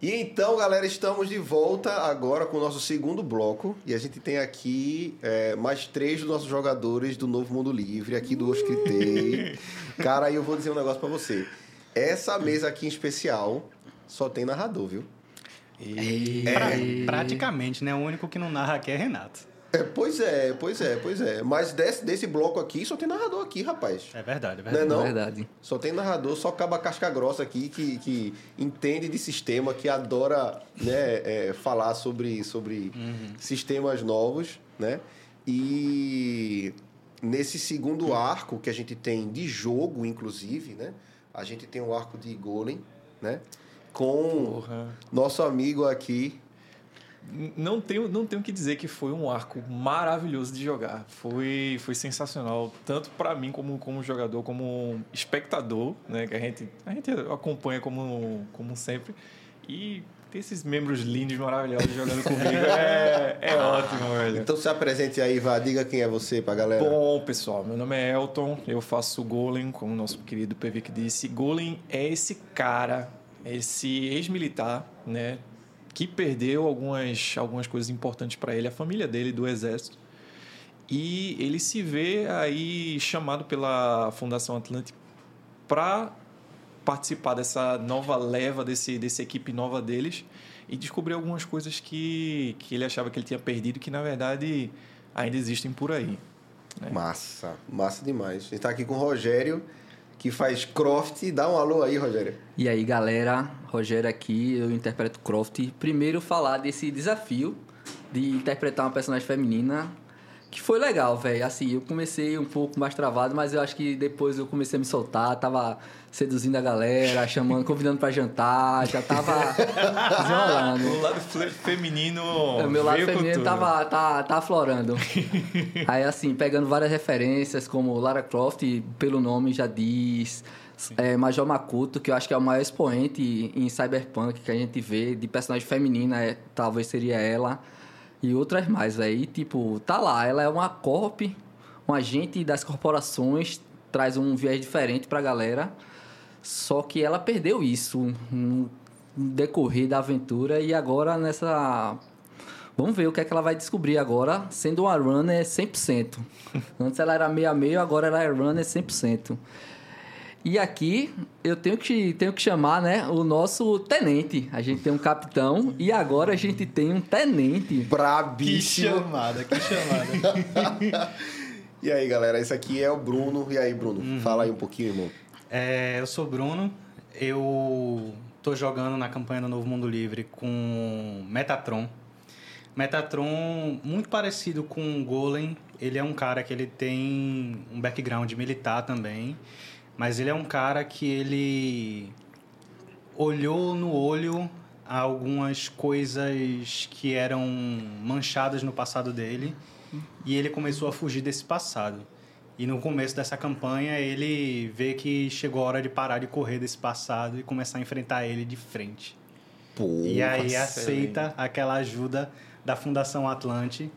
E então, galera, estamos de volta agora com o nosso segundo bloco. E a gente tem aqui é, mais três dos nossos jogadores do Novo Mundo Livre, aqui do Oscritei. Cara, aí eu vou dizer um negócio pra você. Essa mesa aqui em especial só tem narrador, viu? E... Pra- praticamente, né? O único que não narra aqui é Renato. É, pois é, pois é, pois é. Mas desse, desse bloco aqui só tem narrador aqui, rapaz. É verdade, é Não é verdade. não? Verdade. Só tem narrador, só acaba casca grossa aqui que, que entende de sistema, que adora né, é, falar sobre, sobre sistemas novos, né? E nesse segundo arco que a gente tem de jogo, inclusive, né? A gente tem o arco de Golem, né? Com Porra. nosso amigo aqui. Não tenho, não tenho que dizer que foi um arco maravilhoso de jogar. Foi, foi sensacional, tanto para mim como, como jogador, como espectador, né? Que a gente, a gente acompanha como, como sempre. E ter esses membros lindos, maravilhosos jogando comigo é, é ótimo, velho. Então se apresente aí, vá, diga quem é você pra galera. Bom, pessoal, meu nome é Elton, eu faço Golem, como o nosso querido PV que disse. Golem é esse cara, esse ex-militar, né, que perdeu algumas, algumas coisas importantes para ele, a família dele do exército. E ele se vê aí chamado pela Fundação Atlântica para participar dessa nova leva, desse, dessa equipe nova deles e descobrir algumas coisas que, que ele achava que ele tinha perdido que, na verdade, ainda existem por aí. Massa, massa demais. A gente tá aqui com o Rogério, que faz Croft. Dá um alô aí, Rogério. E aí, galera, Rogério aqui, eu interpreto Croft. Primeiro falar desse desafio de interpretar uma personagem feminina, que foi legal, velho. Assim, eu comecei um pouco mais travado, mas eu acho que depois eu comecei a me soltar, tava seduzindo a galera, chamando, convidando pra jantar, já tava desenrolando. O lado fe- feminino. O meu lado feminino tava, tá, tá aflorando. Aí, assim, pegando várias referências, como Lara Croft, pelo nome já diz. É, Major Makuto, que eu acho que é o maior expoente em cyberpunk que a gente vê, de personagem feminina, é, talvez seria ela. E outras mais, velho. E, tipo, tá lá, ela é uma corp, um agente das corporações, traz um viés diferente pra galera. Só que ela perdeu isso no decorrer da aventura e agora nessa. Vamos ver o que é que ela vai descobrir agora, sendo uma runner 100%. Antes ela era meio a meio, agora ela é runner 100%. E aqui eu tenho que, tenho que chamar né, o nosso tenente. A gente tem um capitão e agora a gente tem um tenente. Que Brabíssimo. chamada, que chamada. E aí, galera, esse aqui é o Bruno. E aí, Bruno? Uhum. Fala aí um pouquinho, irmão. É, eu sou o Bruno, eu tô jogando na campanha do Novo Mundo Livre com Metatron. Metatron, muito parecido com o Golem, ele é um cara que ele tem um background militar também, mas ele é um cara que ele olhou no olho algumas coisas que eram manchadas no passado dele e ele começou a fugir desse passado. E no começo dessa campanha ele vê que chegou a hora de parar de correr desse passado e começar a enfrentar ele de frente. Pô, e aí aceita aquela ajuda da Fundação Atlante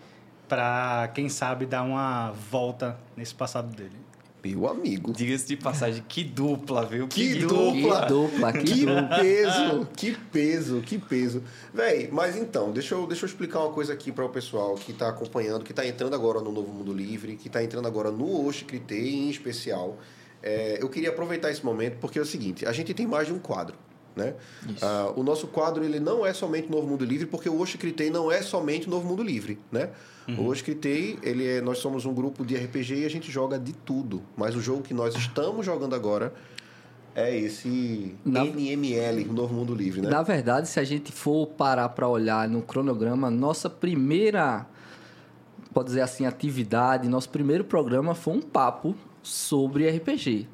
para quem sabe dar uma volta nesse passado dele. Meu amigo. Diga-se de passagem, que dupla, viu? Que dupla. dupla. Que dupla, que Que dupla. peso, que peso, que peso. Véi, mas então, deixa eu, deixa eu explicar uma coisa aqui para o pessoal que tá acompanhando, que tá entrando agora no Novo Mundo Livre, que tá entrando agora no Oshikritei em especial. É, eu queria aproveitar esse momento porque é o seguinte, a gente tem mais de um quadro. Né? Ah, o nosso quadro ele não é somente Novo Mundo Livre, porque o Oshikritei não é somente Novo Mundo Livre. Né? O Oshikritei, ele é, nós somos um grupo de RPG e a gente joga de tudo. Mas o jogo que nós estamos jogando agora é esse Na- NML, o Novo Mundo Livre, né? Na verdade, se a gente for parar para olhar no cronograma, nossa primeira, pode dizer assim, atividade, nosso primeiro programa foi um papo sobre RPG.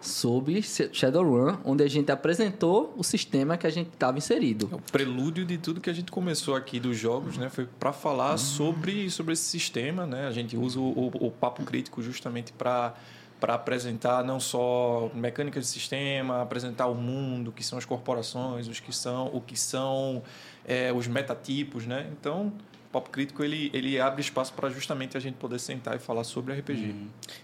Sobre Shadowrun, onde a gente apresentou o sistema que a gente estava inserido. É o prelúdio de tudo que a gente começou aqui dos jogos, né? Foi para falar Uhum. sobre, sobre esse sistema, né? A gente usa o, o, o papo crítico justamente para para apresentar não só mecânicas de sistema, apresentar o mundo, o que são as corporações, os que são, o que são é, os metatipos, né? Então, papo crítico ele, ele abre espaço para justamente a gente poder sentar e falar sobre RPG.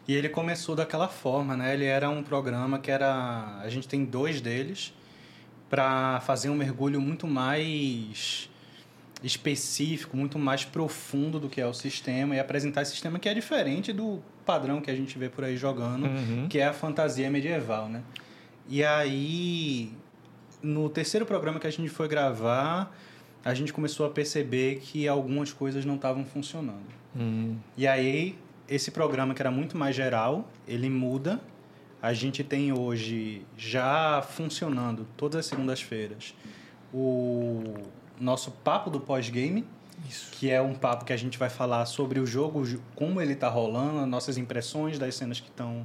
E ele começou daquela forma, né? Ele era um programa que era. A gente tem dois deles. para fazer um mergulho muito mais específico, muito mais profundo do que é o sistema e apresentar esse sistema que é diferente do padrão que a gente vê por aí jogando, Uhum. que é a fantasia medieval, né? E aí, no terceiro programa que a gente foi gravar, a gente começou a perceber que algumas coisas não estavam funcionando. Hum, E aí, esse programa que era muito mais geral, ele muda. A gente tem hoje já funcionando todas as segundas-feiras o nosso papo do pós-game, que é um papo que a gente vai falar sobre o jogo, como ele está rolando, nossas impressões das cenas que estão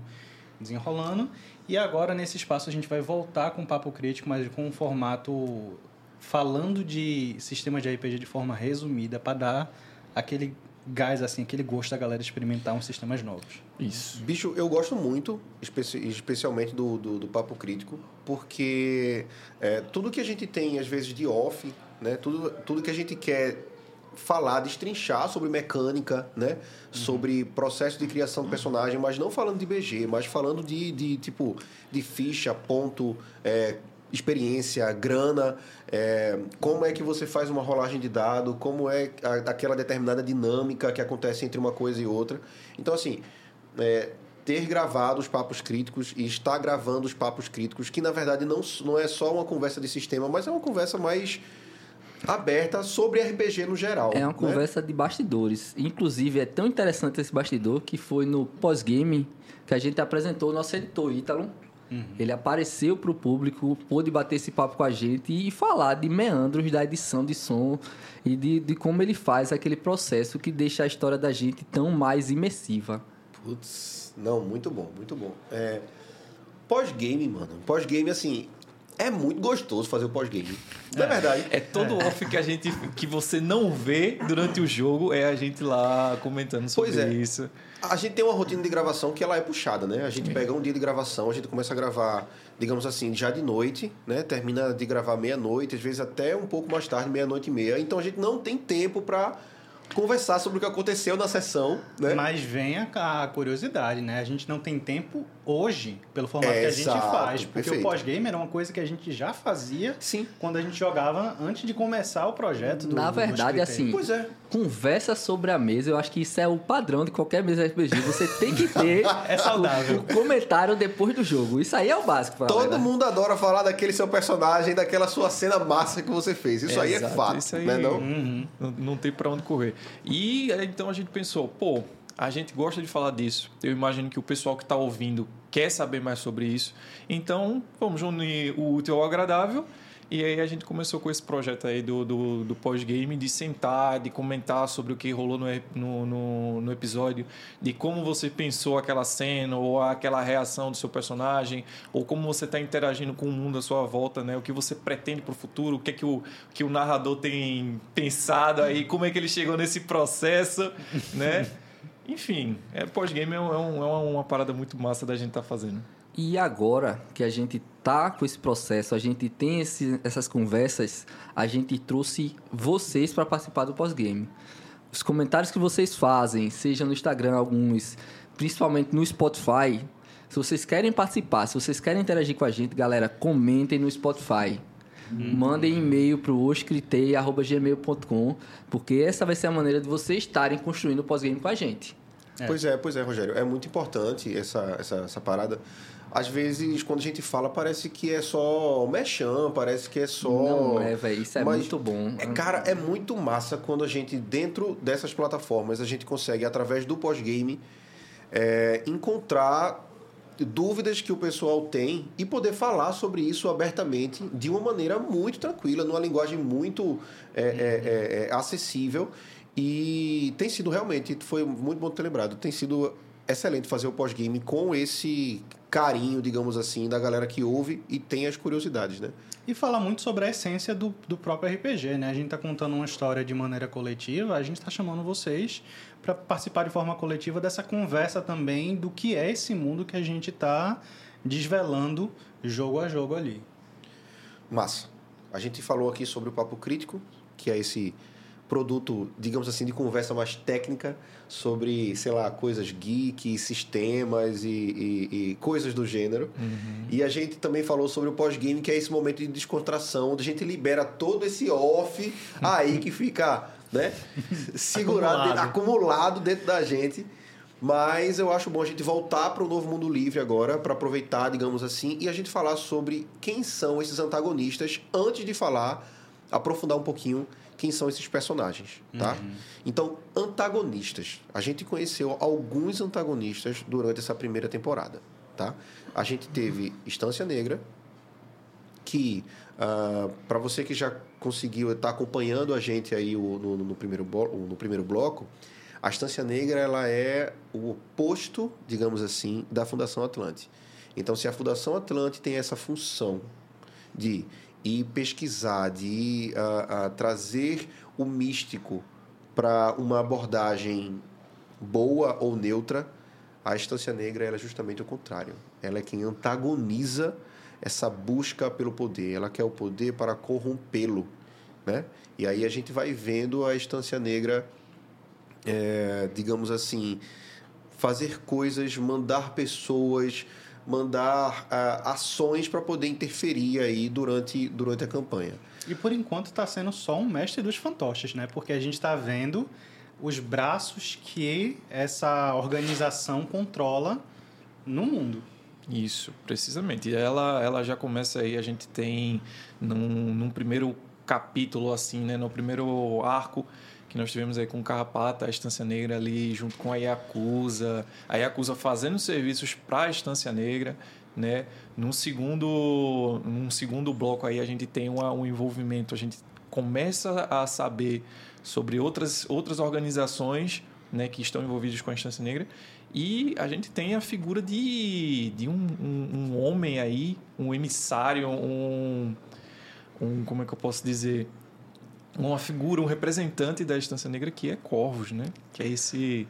desenrolando. E agora, nesse espaço, a gente vai voltar com o papo crítico, mas com um formato falando de sistemas de RPG de forma resumida, para dar aquele gás, assim, aquele gosto da galera experimentar uns sistemas novos. isso. Bicho, eu gosto muito, especi- especialmente do, do, do Papo Crítico, porque é, tudo que a gente tem, às vezes, de off, né? Tudo, tudo que a gente quer falar, destrinchar sobre mecânica, né? Sobre processo de criação de personagem, mas não falando de BG, mas falando de, de tipo, de ficha, ponto, é, experiência, grana, é, como é que você faz uma rolagem de dado, como é a- aquela determinada dinâmica que acontece entre uma coisa e outra. Então, assim, é, ter gravado os papos críticos e estar gravando os papos críticos, que na verdade não, não é só uma conversa de sistema, mas é uma conversa mais aberta sobre RPG no geral. É uma né? conversa de bastidores. Inclusive, é tão interessante esse bastidor que foi no pós-game que a gente apresentou o nosso editor, Ítalo. Ele apareceu para o público, pôde bater esse papo com a gente e falar de meandros da edição de som e de, de como ele faz aquele processo que deixa a história da gente tão mais imersiva. Putz, não, muito bom, muito bom. É, pós-game, mano. Pós-game, assim, é muito gostoso fazer o pós-game. Não é verdade? É todo off que a gente que você não vê durante o jogo é a gente lá comentando sobre Pois é. isso. A gente tem uma rotina de gravação que ela é puxada, né? A gente pega um dia de gravação, a gente começa a gravar, digamos assim, já de noite, né? Termina de gravar meia-noite, às vezes até um pouco mais tarde, meia-noite e meia. Então a gente não tem tempo pra conversar sobre o que aconteceu na sessão, né? Mas vem a, a curiosidade, né? A gente não tem tempo hoje, pelo formato que a gente Exato, faz. Porque perfeito. o pós-game era uma coisa que a gente já fazia Sim. quando a gente jogava antes de começar o projeto do Na verdade, do assim, Pois é. conversa sobre a mesa, eu acho que isso é o padrão de qualquer mesa RPG. Você tem que ter É saudável. o, o comentário depois do jogo. Isso aí é o básico. pra Todo galera. mundo adora falar daquele seu personagem, daquela sua cena massa que você fez. Isso aí é Exato, fato, isso aí- né não? Uhum. Não, não tem pra onde correr. E é, então a gente pensou, pô, a gente gosta de falar disso. Eu imagino que o pessoal que está ouvindo quer saber mais sobre isso. Então, vamos unir o útil ao agradável. E aí a gente começou com esse projeto aí do, do, do pós-game, de sentar, de comentar sobre o que rolou no, no, no, no episódio, de como você pensou aquela cena, ou aquela reação do seu personagem, ou como você está interagindo com o mundo à sua volta, né? O que você pretende para o futuro, o que é que o, que o narrador tem pensado aí, como é que ele chegou nesse processo, né? Enfim, é, pós-game é, um- é é uma parada muito massa da gente estar fazendo. E agora que a gente tá com esse processo, a gente tem esse- essas conversas, a gente trouxe vocês para participar do pós-game. Os comentários que vocês fazem, seja no Instagram alguns, principalmente no Spotify, se vocês querem participar, se vocês querem interagir com a gente, galera, comentem no Spotify. Mandem e-mail para o oscritei.gmail.com, porque essa vai ser a maneira de vocês estarem construindo o pós-game com a gente. É. Pois é, pois é, Rogério. É muito importante essa, essa, essa parada. Às vezes, quando a gente fala, parece que é só mechan, parece que é só. Não é, velho, isso é Mas muito bom. É, cara, é muito massa quando a gente, dentro dessas plataformas, a gente consegue, através do pós-game, é, encontrar dúvidas que o pessoal tem e poder falar sobre isso abertamente de uma maneira muito tranquila, numa linguagem muito é, é, é, é, acessível. E tem sido realmente, foi muito bom ter lembrado, tem sido excelente fazer o pós-game com esse carinho, digamos assim, da galera que ouve e tem as curiosidades, né? E fala muito sobre a essência do, do próprio RPG, né? A gente está contando uma história de maneira coletiva, a gente está chamando vocês para participar de forma coletiva dessa conversa também do que é esse mundo que a gente está desvelando jogo a jogo ali. Massa. A gente falou aqui sobre o Papo Crítico, que é esse produto, digamos assim, de conversa mais técnica sobre, sei lá, coisas geek, sistemas e, e, e coisas do gênero. Uhum. E a gente também falou sobre o pós-game, que é esse momento de descontração, onde a gente libera todo esse off aí que fica, né, segurado, Acumulado. dentro- acumulado dentro da gente. Mas eu acho bom a gente voltar para o novo mundo livre agora, para aproveitar, digamos assim, e a gente falar sobre quem são esses antagonistas, antes de falar, aprofundar um pouquinho quem são esses personagens, tá? Então, antagonistas. A gente conheceu alguns antagonistas durante essa primeira temporada, tá? A gente teve Estância Negra, que para você que já conseguiu estar acompanhando a gente aí o- no, no primeiro, no primeiro bloco, a Estância Negra ela é o oposto, digamos assim, da Fundação Atlante. Então, se a Fundação Atlante tem essa função de ir pesquisar, de ir, ah, ah, trazer o místico para uma abordagem boa ou neutra, a Estância Negra ela é justamente o contrário. Ela é quem antagoniza essa busca pelo poder. Ela quer o poder para corrompê-lo, né? E aí a gente vai vendo a Estância Negra, é, digamos assim, fazer coisas, mandar pessoas, mandar ah, ações para poder interferir aí durante, durante a campanha. E por enquanto está sendo só um mestre dos fantoches, né? Porque a gente está vendo os braços que essa organização controla no mundo. Isso, precisamente. E ela, ela já começa aí, a gente tem num, num primeiro capítulo, assim, né? No primeiro arco que nós tivemos aí com o Carrapata, a Estância Negra ali, junto com a Yakuza. A Yakuza fazendo serviços para a Estância Negra, né? Num segundo, num segundo bloco aí a gente tem uma, um envolvimento, a gente começa a saber sobre outras, outras organizações né, que estão envolvidas com a Estância Negra. E a gente tem a figura de, de um, um, um homem aí, um emissário, um, um. Como é que eu posso dizer? Uma figura, um representante da Estância Negra que é Corvus, né? Que é esse.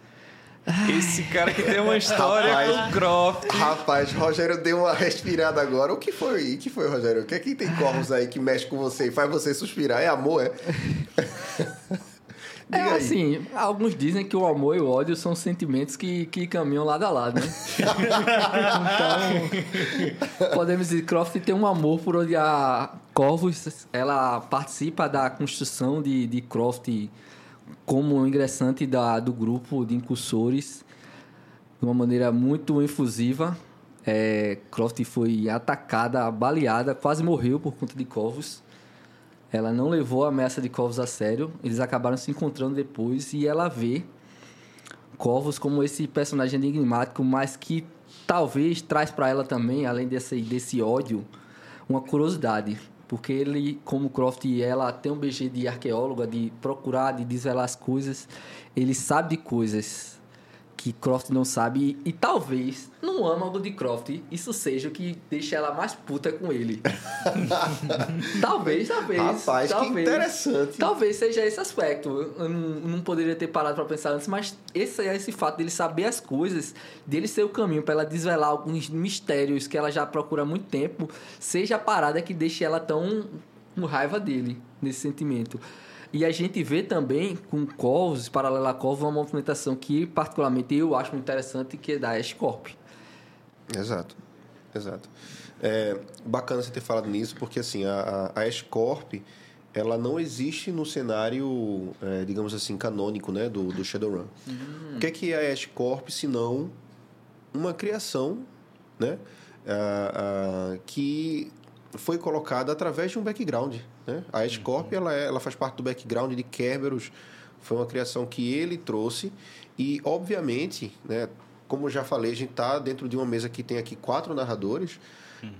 Esse cara que tem uma história Rapaz. com o Croft. Rapaz, Rogério deu uma respirada agora. O que foi? O que foi, Rogério? O que é que tem corvos aí que mexe com você e faz você suspirar? É amor, é? É aí. assim, alguns dizem que o amor e o ódio são sentimentos que, que caminham lado a lado, né? então, podemos dizer que Croft tem um amor por onde a Corvus, ela participa da construção de, de Croft como ingressante da, do grupo de incursores de uma maneira muito efusiva. É, Croft foi atacada, baleada, quase morreu por conta de Corvus. Ela não levou a ameaça de Corvus a sério. Eles acabaram se encontrando depois e ela vê Corvus como esse personagem enigmático, mas que talvez traz para ela também, além desse, desse ódio, uma curiosidade. Porque ele, como Croft e ela, tem um BG de arqueóloga, de procurar, de desvelar as coisas. Ele sabe de coisas que Croft não sabe e, e talvez no âmago de Croft isso seja o que deixa ela mais puta com ele. talvez, talvez. Rapaz, que talvez. interessante. Talvez seja esse aspecto. Eu não, não poderia ter parado para pensar antes, mas esse é esse fato dele saber as coisas, dele ser o caminho para ela desvelar alguns mistérios que ela já procura há muito tempo, seja a parada que deixe ela tão com raiva dele nesse sentimento. E a gente vê também com Corvus, paralela a uma movimentação que particularmente eu acho muito interessante, que é da Escorp. Exato, exato. É bacana você ter falado nisso, porque assim, a, a, a S-Corp, ela não existe no cenário, é, digamos assim, canônico né, do, do Shadowrun. O que é, que é a S-Corp, se não uma criação né, ah, ah, que foi colocada através de um background. Né? A S-Corp, ela, é- ela faz parte do background de Kerberos, foi uma criação que ele trouxe e, obviamente, né, como eu já falei, a gente está dentro de uma mesa que tem aqui quatro narradores.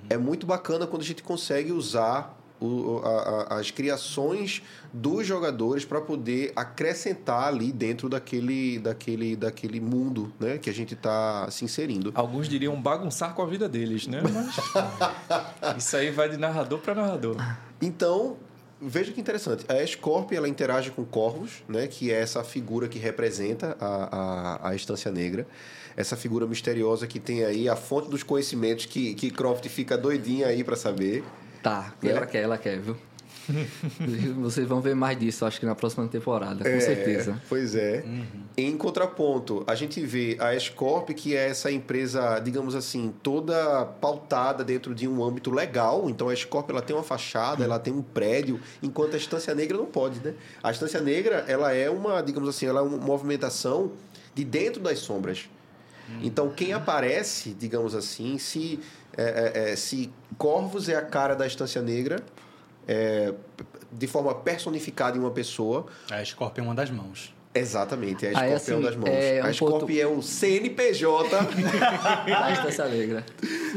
É muito bacana quando a gente consegue usar o- a- a- as criações dos jogadores para poder acrescentar ali dentro daquele, daquele, daquele mundo né, que a gente está se inserindo. Alguns diriam bagunçar com a vida deles, né? Mas isso aí vai de narrador para narrador. Então, veja que interessante. A Escorp, ela interage com Corvus, né, que é essa figura que representa a, a, a Estância Negra. Essa figura misteriosa que tem aí a fonte dos conhecimentos que, que Croft fica doidinha aí para saber. Tá, É. ela quer, ela quer, viu? Vocês vão ver mais disso, acho que na próxima temporada, com É, certeza. Pois é. Em contraponto, a gente vê a Escorp, que é essa empresa, digamos assim, toda pautada dentro de um âmbito legal. Então a Escorp ela tem uma fachada, ela tem um prédio, enquanto a Estância Negra não pode, né? A Estância Negra ela é uma, digamos assim, ela é uma movimentação de dentro das sombras. Então quem aparece, digamos assim, se é, é, é, se Corvos é a cara da Estância Negra, é, de forma personificada em uma pessoa, A Scorpion é uma das mãos. Exatamente, é a Aí, Escorpião assim, das mãos. é um a Escorp ponto- é o CNPJ Da Estância Negra.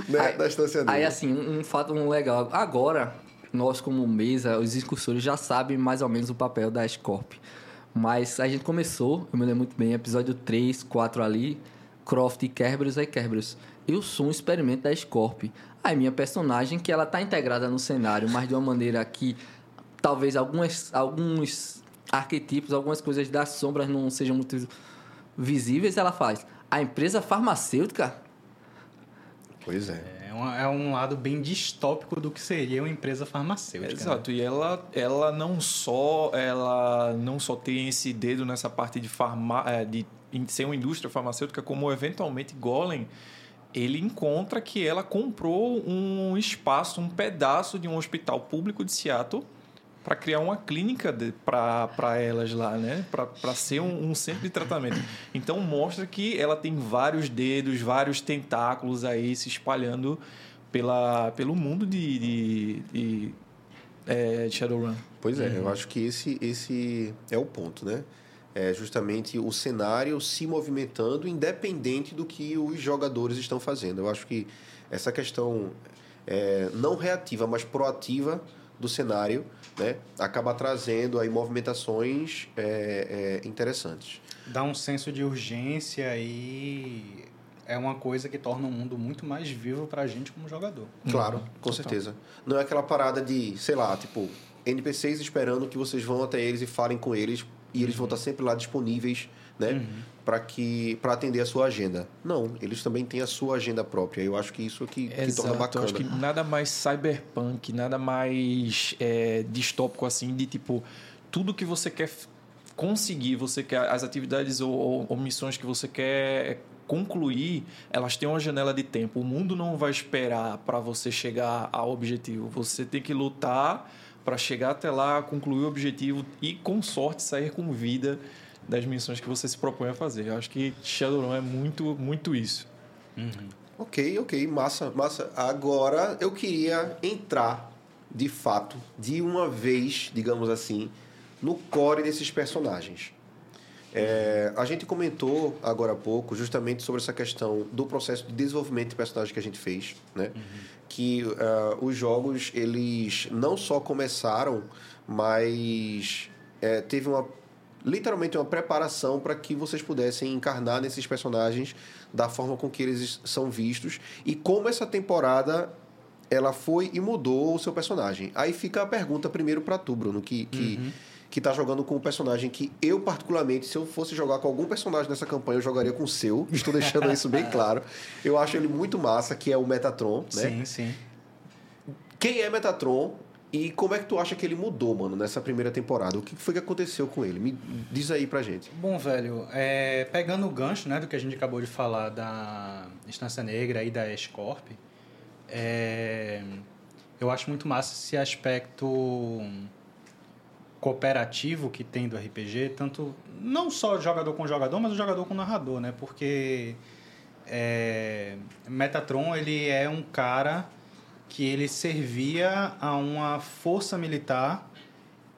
né, Aí- da Estância Negra. Aí, assim, um, um fato legal. Agora, nós como mesa, os discursores já sabem mais ou menos o papel da Scorp. Mas a gente começou, eu me lembro muito bem, episódio 3, 4 ali, Croft e Kerberos e Kerberos. Eu sou um experimento da Scorp. Aí minha personagem, que ela tá integrada no cenário, mas de uma maneira que talvez algumas, alguns arquetipos, algumas coisas das sombras não sejam muito visíveis, ela faz. A empresa farmacêutica Pois é. É um, é um lado bem distópico do que seria uma empresa farmacêutica. né? Exato, e ela, ela não só ela não só tem esse dedo nessa parte de, farma, eh, de ser uma indústria farmacêutica, como eventualmente Golem, ele encontra que ela comprou um espaço, um pedaço de um hospital público de Seattle para criar uma clínica para elas lá, né? Para ser um, um centro de tratamento. Então mostra que ela tem vários dedos, vários tentáculos aí se espalhando pela, pelo mundo de, de, de, é, de Shadowrun. Pois é, eu acho que esse, esse é o ponto, né? É justamente o cenário se movimentando independente do que os jogadores estão fazendo. Eu acho que essa questão é, não reativa, mas proativa do cenário, né? Acaba trazendo aí movimentações é, é, interessantes. Dá um senso de urgência e é uma coisa que torna o mundo muito mais vivo pra gente como jogador. Claro, com certeza. Não é aquela parada de, sei lá, tipo, NPCs esperando que vocês vão até eles e falem com eles e eles vão estar sempre lá disponíveis, né, para que para atender a sua agenda. Não, eles também têm a sua agenda própria. Eu acho que isso que, que torna eu bacana. acho que nada mais cyberpunk, nada mais é, distópico assim, de tipo, tudo que você quer conseguir, você quer, as atividades ou, ou- ou missões que você quer concluir, elas têm uma janela de tempo. O mundo não vai esperar para você chegar ao objetivo. Você tem que lutar para chegar até lá, concluir o objetivo e, com sorte, sair com vida das missões que você se propõe a fazer. Eu acho que Shadowrun é muito, muito isso. Ok, ok, massa, massa. Agora eu queria entrar, de fato, de uma vez, digamos assim, no core desses personagens. É, a gente comentou agora há pouco justamente sobre essa questão do processo de desenvolvimento de personagem que a gente fez, né? Que ah, os jogos eles não só começaram, mas é, teve uma literalmente uma preparação para que vocês pudessem encarnar nesses personagens da forma com que eles são vistos e como essa temporada ela foi e mudou o seu personagem. Aí fica a pergunta primeiro para tu, Bruno, que que que tá jogando com um personagem que eu particularmente, se eu fosse jogar com algum personagem nessa campanha, eu jogaria com o seu. Estou deixando isso bem claro. Eu acho ele muito massa, que é o Metatron, né? Sim, sim. Quem é Metatron e como é que tu acha que ele mudou, mano, nessa primeira temporada? O que foi que aconteceu com ele? Me diz aí pra gente. Bom, velho, é, pegando o gancho né, do que a gente acabou de falar da Instância Negra e da Escorp, é, eu acho muito massa esse aspecto cooperativo que tem do RPG, tanto não só jogador com jogador, mas o jogador com narrador, né? Porque é, Metatron ele é um cara que ele servia a uma força militar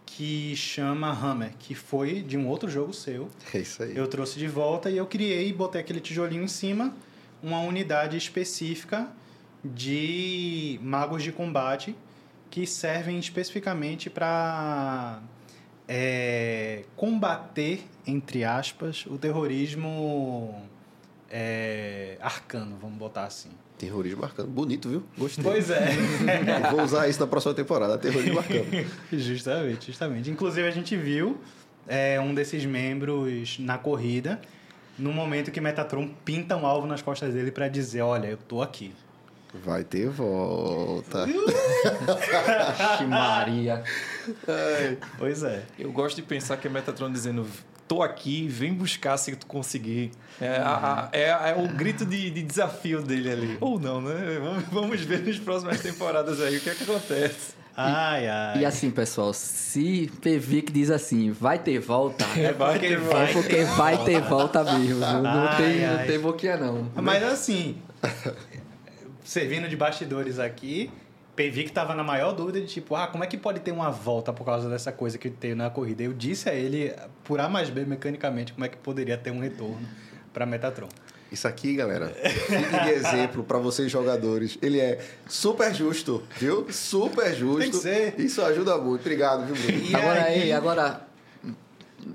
que chama Hammer, que foi de um outro jogo seu. É isso aí. Eu trouxe de volta e eu criei, botei aquele tijolinho em cima, uma unidade específica de magos de combate que servem especificamente para combater, entre aspas, o terrorismo é, arcano, vamos botar assim. Terrorismo marcando. Bonito, viu? Gostei. Pois é. Vou usar isso na próxima temporada. Terrorismo marcando. justamente, justamente. Inclusive a gente viu é, um desses membros na corrida, no momento que Metatron pinta um alvo nas costas dele para dizer, olha, eu tô aqui. Vai ter volta. Maria. Pois é. Eu gosto de pensar que é Metatron dizendo tô aqui, vem buscar se tu conseguir. É, a- a- é- é o grito de, de desafio dele ali. Ou não, né? Vamos, vamos ver nas próximas temporadas aí o que é que acontece. Ai, ai. E assim, pessoal, se Pevic diz assim, vai ter volta, É porque é vai porque vai ter volta mesmo. Não, não Ai, tem, ai. não tem boquinha, não. Mas assim, servindo de bastidores aqui, Pevi que tava na maior dúvida de tipo, ah, como é que pode ter uma volta por causa dessa coisa que teve na corrida? Eu disse a ele, por A mais B, mecanicamente, como é que poderia ter um retorno para Metatron. Isso aqui, galera, fique de exemplo para vocês jogadores. Ele é super justo, viu? Super justo. Tem que ser. Isso ajuda muito. Obrigado, viu, Bruno? E agora aí, agora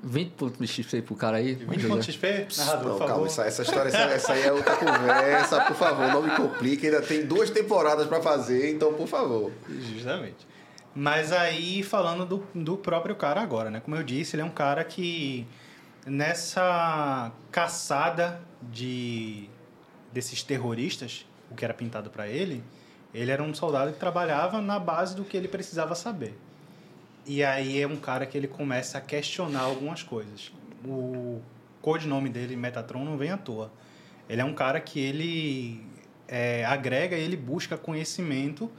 20 pontos de XP pro cara aí. 20 pontos XP, narrador, Não, por favor. calma, essa, essa história, essa, essa aí é outra conversa, por favor, não me complique. Ainda tem duas temporadas para fazer, então, por favor. Justamente. Mas aí, falando do, do próprio cara agora, né? Como eu disse, ele é um cara que nessa caçada de desses terroristas, o que era pintado para ele, ele era um soldado que trabalhava na base do que ele precisava saber. E aí é um cara que ele começa a questionar algumas coisas. O codinome dele, Metatron, não vem à toa. Ele é um cara que ele é, agrega e ele busca conhecimento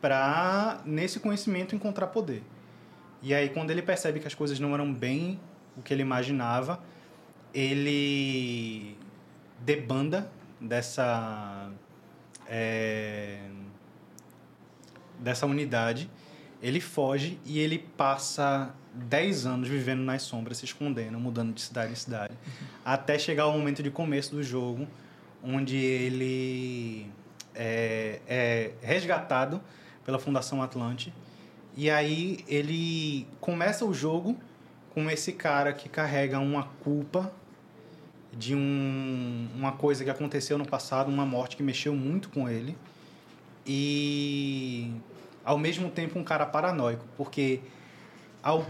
para nesse conhecimento encontrar poder. E aí quando ele percebe que as coisas não eram bem o que ele imaginava, ele debanda dessa é, dessa unidade, ele foge e ele passa 10 anos vivendo nas sombras, se escondendo, mudando de cidade em cidade, até chegar ao momento de começo do jogo, onde ele é, é resgatado pela Fundação Atlante. E aí ele começa o jogo com esse cara que carrega uma culpa de um, uma coisa que aconteceu no passado, uma morte que mexeu muito com ele. E ao mesmo tempo um cara paranoico, porque ao,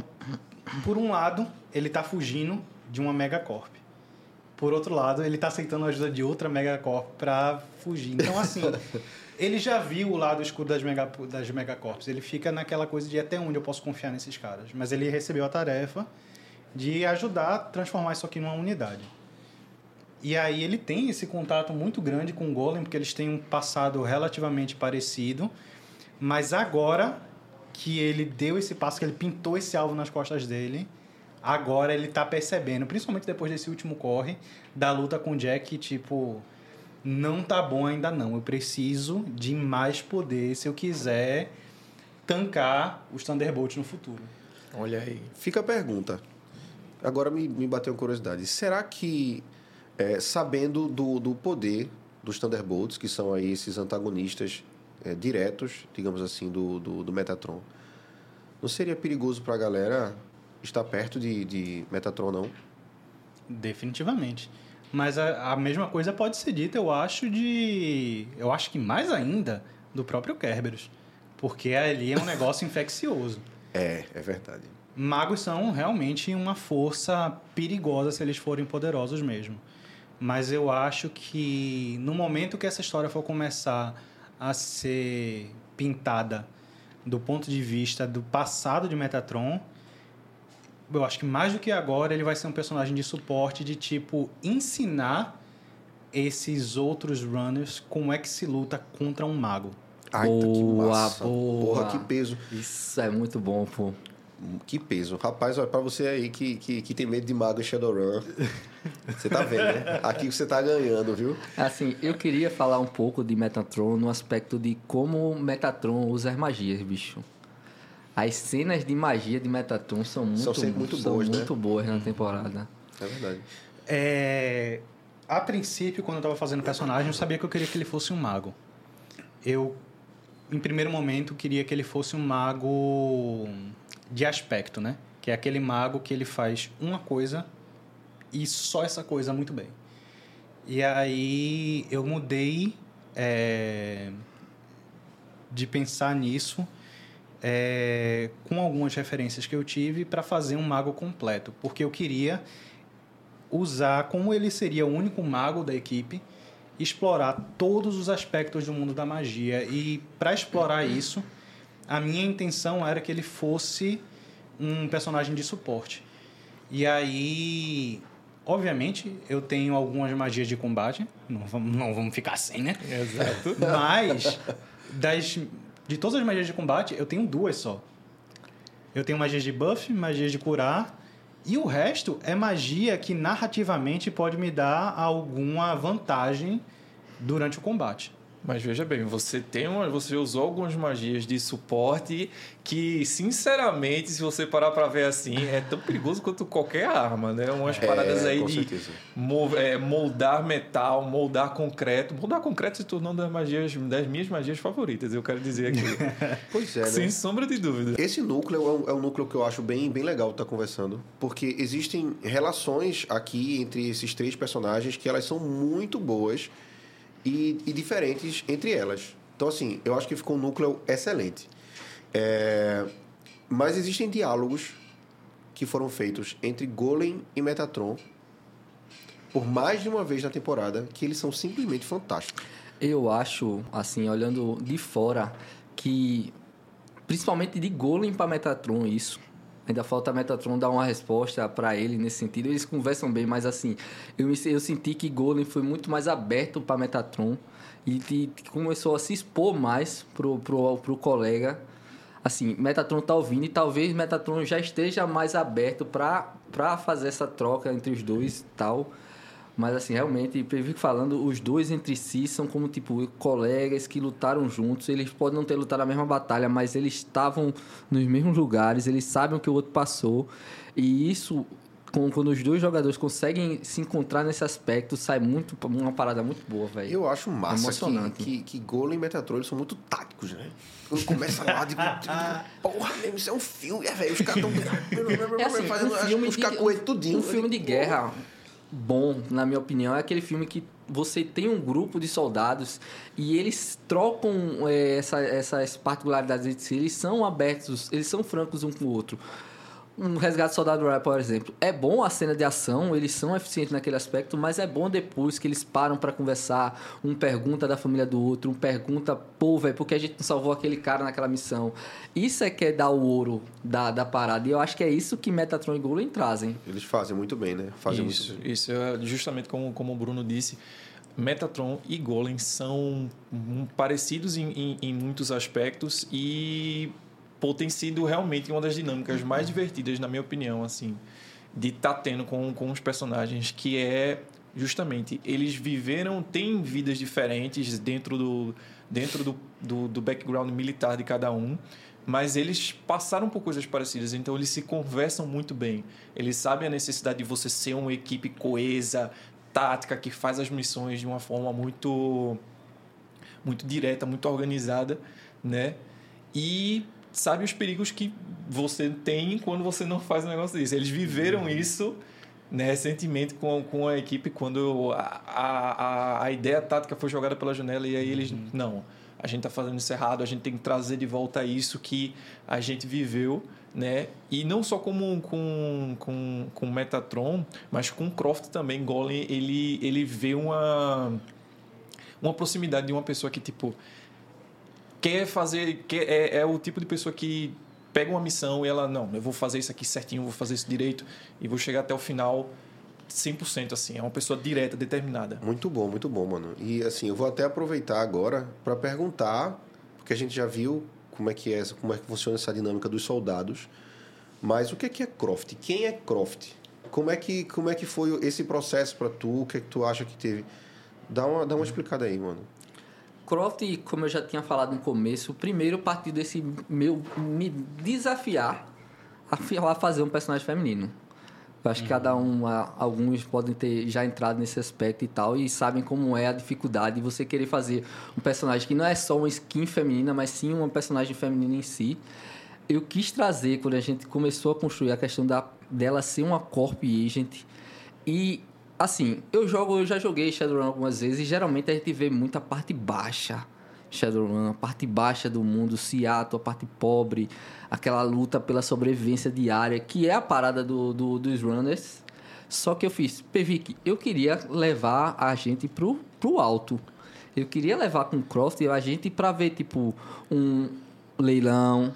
por um lado ele está fugindo de uma megacorp. Por outro lado, ele está aceitando a ajuda de outra megacorp para fugir. Então assim, ele já viu o lado escuro das, mega, das megacorps. Ele fica naquela coisa de até onde eu posso confiar nesses caras. Mas ele recebeu a tarefa de ajudar a transformar isso aqui numa unidade. E aí ele tem esse contato muito grande com o Golem, porque eles têm um passado relativamente parecido. Mas agora que ele deu esse passo, que ele pintou esse alvo nas costas dele, agora ele tá percebendo, principalmente depois desse último corre, da luta com o Jack, tipo, não tá bom ainda não. Eu preciso de mais poder se eu quiser tancar os Thunderbolts no futuro. Olha aí. Fica a pergunta. Agora me, me bateu uma curiosidade. Será que, é, sabendo do, do poder dos Thunderbolts, que são aí esses antagonistas é, diretos, digamos assim, do, do, do Metatron, não seria perigoso para a galera estar perto de, de Metatron, não? Definitivamente. Mas a, a mesma coisa pode ser dita, eu acho, de. Eu acho que mais ainda do próprio Kerberos. Porque ali é um negócio infeccioso. É, é verdade. Magos são realmente uma força perigosa se eles forem poderosos mesmo. Mas eu acho que no momento que essa história for começar a ser pintada do ponto de vista do passado de Metatron, eu acho que mais do que agora ele vai ser um personagem de suporte de tipo ensinar esses outros runners como é que se luta contra um mago. Ai, tá, que Boa, massa. boa. Porra, que peso. Isso é muito bom, pô. Que peso. Rapaz, olha, pra você aí que, que, que tem medo de mago em Shadowrun, você tá vendo, né? Aqui você tá ganhando, viu? Assim, eu queria falar um pouco de Metatron no aspecto de como Metatron usa as magias, bicho. As cenas de magia de Metatron são muito, São sempre muito são boas, né? muito boas na temporada. É verdade. É, a princípio, quando eu estava fazendo o personagem, eu sabia que eu queria que ele fosse um mago. Eu, em primeiro momento, queria que ele fosse um mago de aspecto, né? Que é aquele mago que ele faz uma coisa e só essa coisa muito bem. E aí eu mudei é, de pensar nisso é, com algumas referências que eu tive para fazer um mago completo, porque eu queria usar como ele seria o único mago da equipe explorar todos os aspectos do mundo da magia. E para explorar isso, a minha intenção era que ele fosse um personagem de suporte. E aí, obviamente, eu tenho algumas magias de combate, não vamos, não vamos ficar sem, né? Exato. Mas das de todas as magias de combate, eu tenho duas só. Eu tenho magias de buff, magias de curar, e o resto é magia que narrativamente pode me dar alguma vantagem durante o combate. Mas veja bem, você tem uma, você usou algumas magias de suporte que, sinceramente, se você parar para ver assim, é tão perigoso quanto qualquer arma, né? Umas É, paradas aí de é, moldar metal, moldar concreto. Moldar concreto se tornou uma das magias, das minhas magias favoritas, eu quero dizer aqui. Pois é, né? Sem sombra de dúvida. Esse núcleo é um, é um núcleo que eu acho bem, bem legal estar conversando, porque existem relações aqui entre esses três personagens que elas são muito boas e, e diferentes entre elas. Então, assim, eu acho que ficou um núcleo excelente. É, Mas existem diálogos que foram feitos entre Golem e Metatron por mais de uma vez na temporada que eles são simplesmente fantásticos. Eu acho, assim, olhando de fora, que principalmente de Golem para Metatron isso. Ainda falta Metatron dar uma resposta para ele nesse sentido. Eles conversam bem, mas assim, eu, eu senti que Golem foi muito mais aberto para Metatron e que começou a se expor mais pro, pro, pro colega. Assim, Metatron tá ouvindo e talvez Metatron já esteja mais aberto para fazer essa troca entre os dois e tal. Mas assim, realmente, eu fico falando, os dois entre si são como, tipo, colegas que lutaram juntos. Eles podem não ter lutado a mesma batalha, mas eles estavam nos mesmos lugares, eles sabem o que o outro passou. E isso, com- quando os dois jogadores conseguem se encontrar nesse aspecto, sai muito uma parada muito boa, velho. Eu acho massa que, Emocionante. que, que Golem e Metatron eles são muito táticos, né? Quando começa lá, digo, digo, porra, mesmo, isso é um filme, é, velho. Os caras estão É assim, fazendo um as- filme os de, cacoetes tudinho. um filme de guerra bom, na minha opinião, é aquele filme que você tem um grupo de soldados e eles trocam é, essa, essas particularidades entre si. Eles são abertos, eles são francos um com o outro. Um Resgate do Soldado Ryan, por exemplo. É bom a cena de ação, eles são eficientes naquele aspecto, mas é bom depois que eles param para conversar. Um pergunta da família do outro, um pergunta, pô, velho, por que a gente não salvou aquele cara naquela missão? Isso é que é dar o ouro da, da parada. E eu acho que é isso que Metatron e Golem trazem. Eles fazem muito bem, né? Fazem Isso, muito bem. isso é justamente como, como o Bruno disse. Metatron e Golem são hum, parecidos em, em, em muitos aspectos e pô, tem sido realmente uma das dinâmicas mais divertidas, na minha opinião, assim, de estar tendo com, com os personagens, que é justamente eles viveram, têm vidas diferentes dentro do, dentro do, do, do background militar de cada um, mas eles passaram por coisas parecidas, então eles se conversam muito bem. Eles sabem a necessidade de você ser uma equipe coesa, tática, que faz as missões de uma forma muito muito direta, muito organizada, né? E sabe os perigos que você tem quando você não faz um negócio desse. Eles viveram isso né, recentemente com, com a equipe quando a, a, a ideia tática foi jogada pela janela e aí eles, não, a gente está fazendo isso errado, a gente tem que trazer de volta isso que a gente viveu, né? E não só como com, com, com Metatron, mas com Croft também, Golem, ele, ele vê uma, uma proximidade de uma pessoa que, tipo, quer fazer. Quer, é, é o tipo de pessoa que pega uma missão e ela, não, eu vou fazer isso aqui certinho, vou fazer isso direito e vou chegar até o final 100% assim. É uma pessoa direta, determinada. Muito bom, muito bom, mano. E assim, eu vou até aproveitar agora para perguntar, porque a gente já viu como é que é, como é que funciona essa dinâmica dos soldados. Mas o que é que é Croft? Quem é Croft? Como é que como é que foi esse processo para tu? O que é que tu acha que teve? Dá uma dá uma explicada aí, mano. Croft, como eu já tinha falado no começo, primeiro partiu desse meu me desafiar a fazer um personagem feminino. Eu acho que cada um, alguns podem ter já entrado nesse aspecto e tal, e sabem como é a dificuldade de você querer fazer um personagem que não é só uma skin feminina, mas sim uma personagem feminina em si. Eu quis trazer, quando a gente começou a construir a questão da, dela ser uma corp agent, e assim, eu jogo, eu já joguei Shadowrun algumas vezes e geralmente a gente vê muita parte baixa. Shadowrun, a parte baixa do mundo, Seattle, a parte pobre, aquela luta pela sobrevivência diária, que é a parada do, do- dos runners. Só que eu fiz, Pevic, eu queria levar a gente pro pro alto. Eu queria levar com o Croft a gente para ver, tipo, um leilão,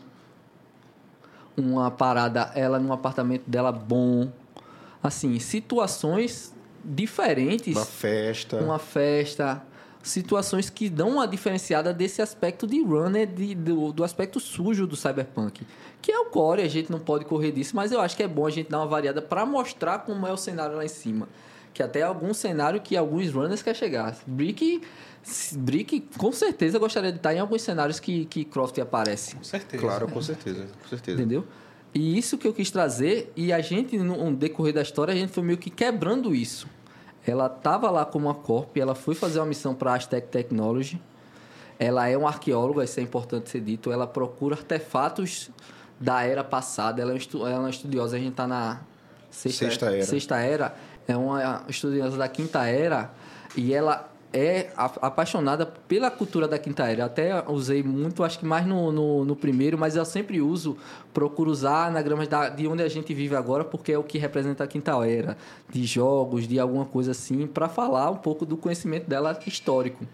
uma parada, ela num apartamento dela bom. Assim, situações diferentes. Uma festa. Uma festa. Situações que dão uma diferenciada desse aspecto de runner, de, do, do aspecto sujo do Cyberpunk. Que é o core, a gente não pode correr disso, mas eu acho que é bom a gente dar uma variada para mostrar como é o cenário lá em cima. Que até algum cenário que alguns runners querem chegar. Brick, Brick com certeza gostaria de estar em alguns cenários que, que Croft aparece. Com certeza. Claro, com certeza. Com certeza. Entendeu? E isso que eu quis trazer, e a gente, no decorrer da história, a gente foi meio que quebrando isso. Ela estava lá como uma corp, ela foi fazer uma missão para a Aztec Technology. Ela é uma arqueóloga, isso é importante ser dito. Ela procura artefatos da era passada. Ela é, ela é uma estudiosa, a gente está na sexta, sexta, era. sexta era. É uma estudiosa da quinta era. E ela é apaixonada pela cultura da Quinta Era. Até usei muito, acho que mais no, no, no primeiro, mas eu sempre uso, procuro usar anagramas da, de onde a gente vive agora, porque é o que representa a Quinta Era, de jogos, de alguma coisa assim, para falar um pouco do conhecimento dela histórico.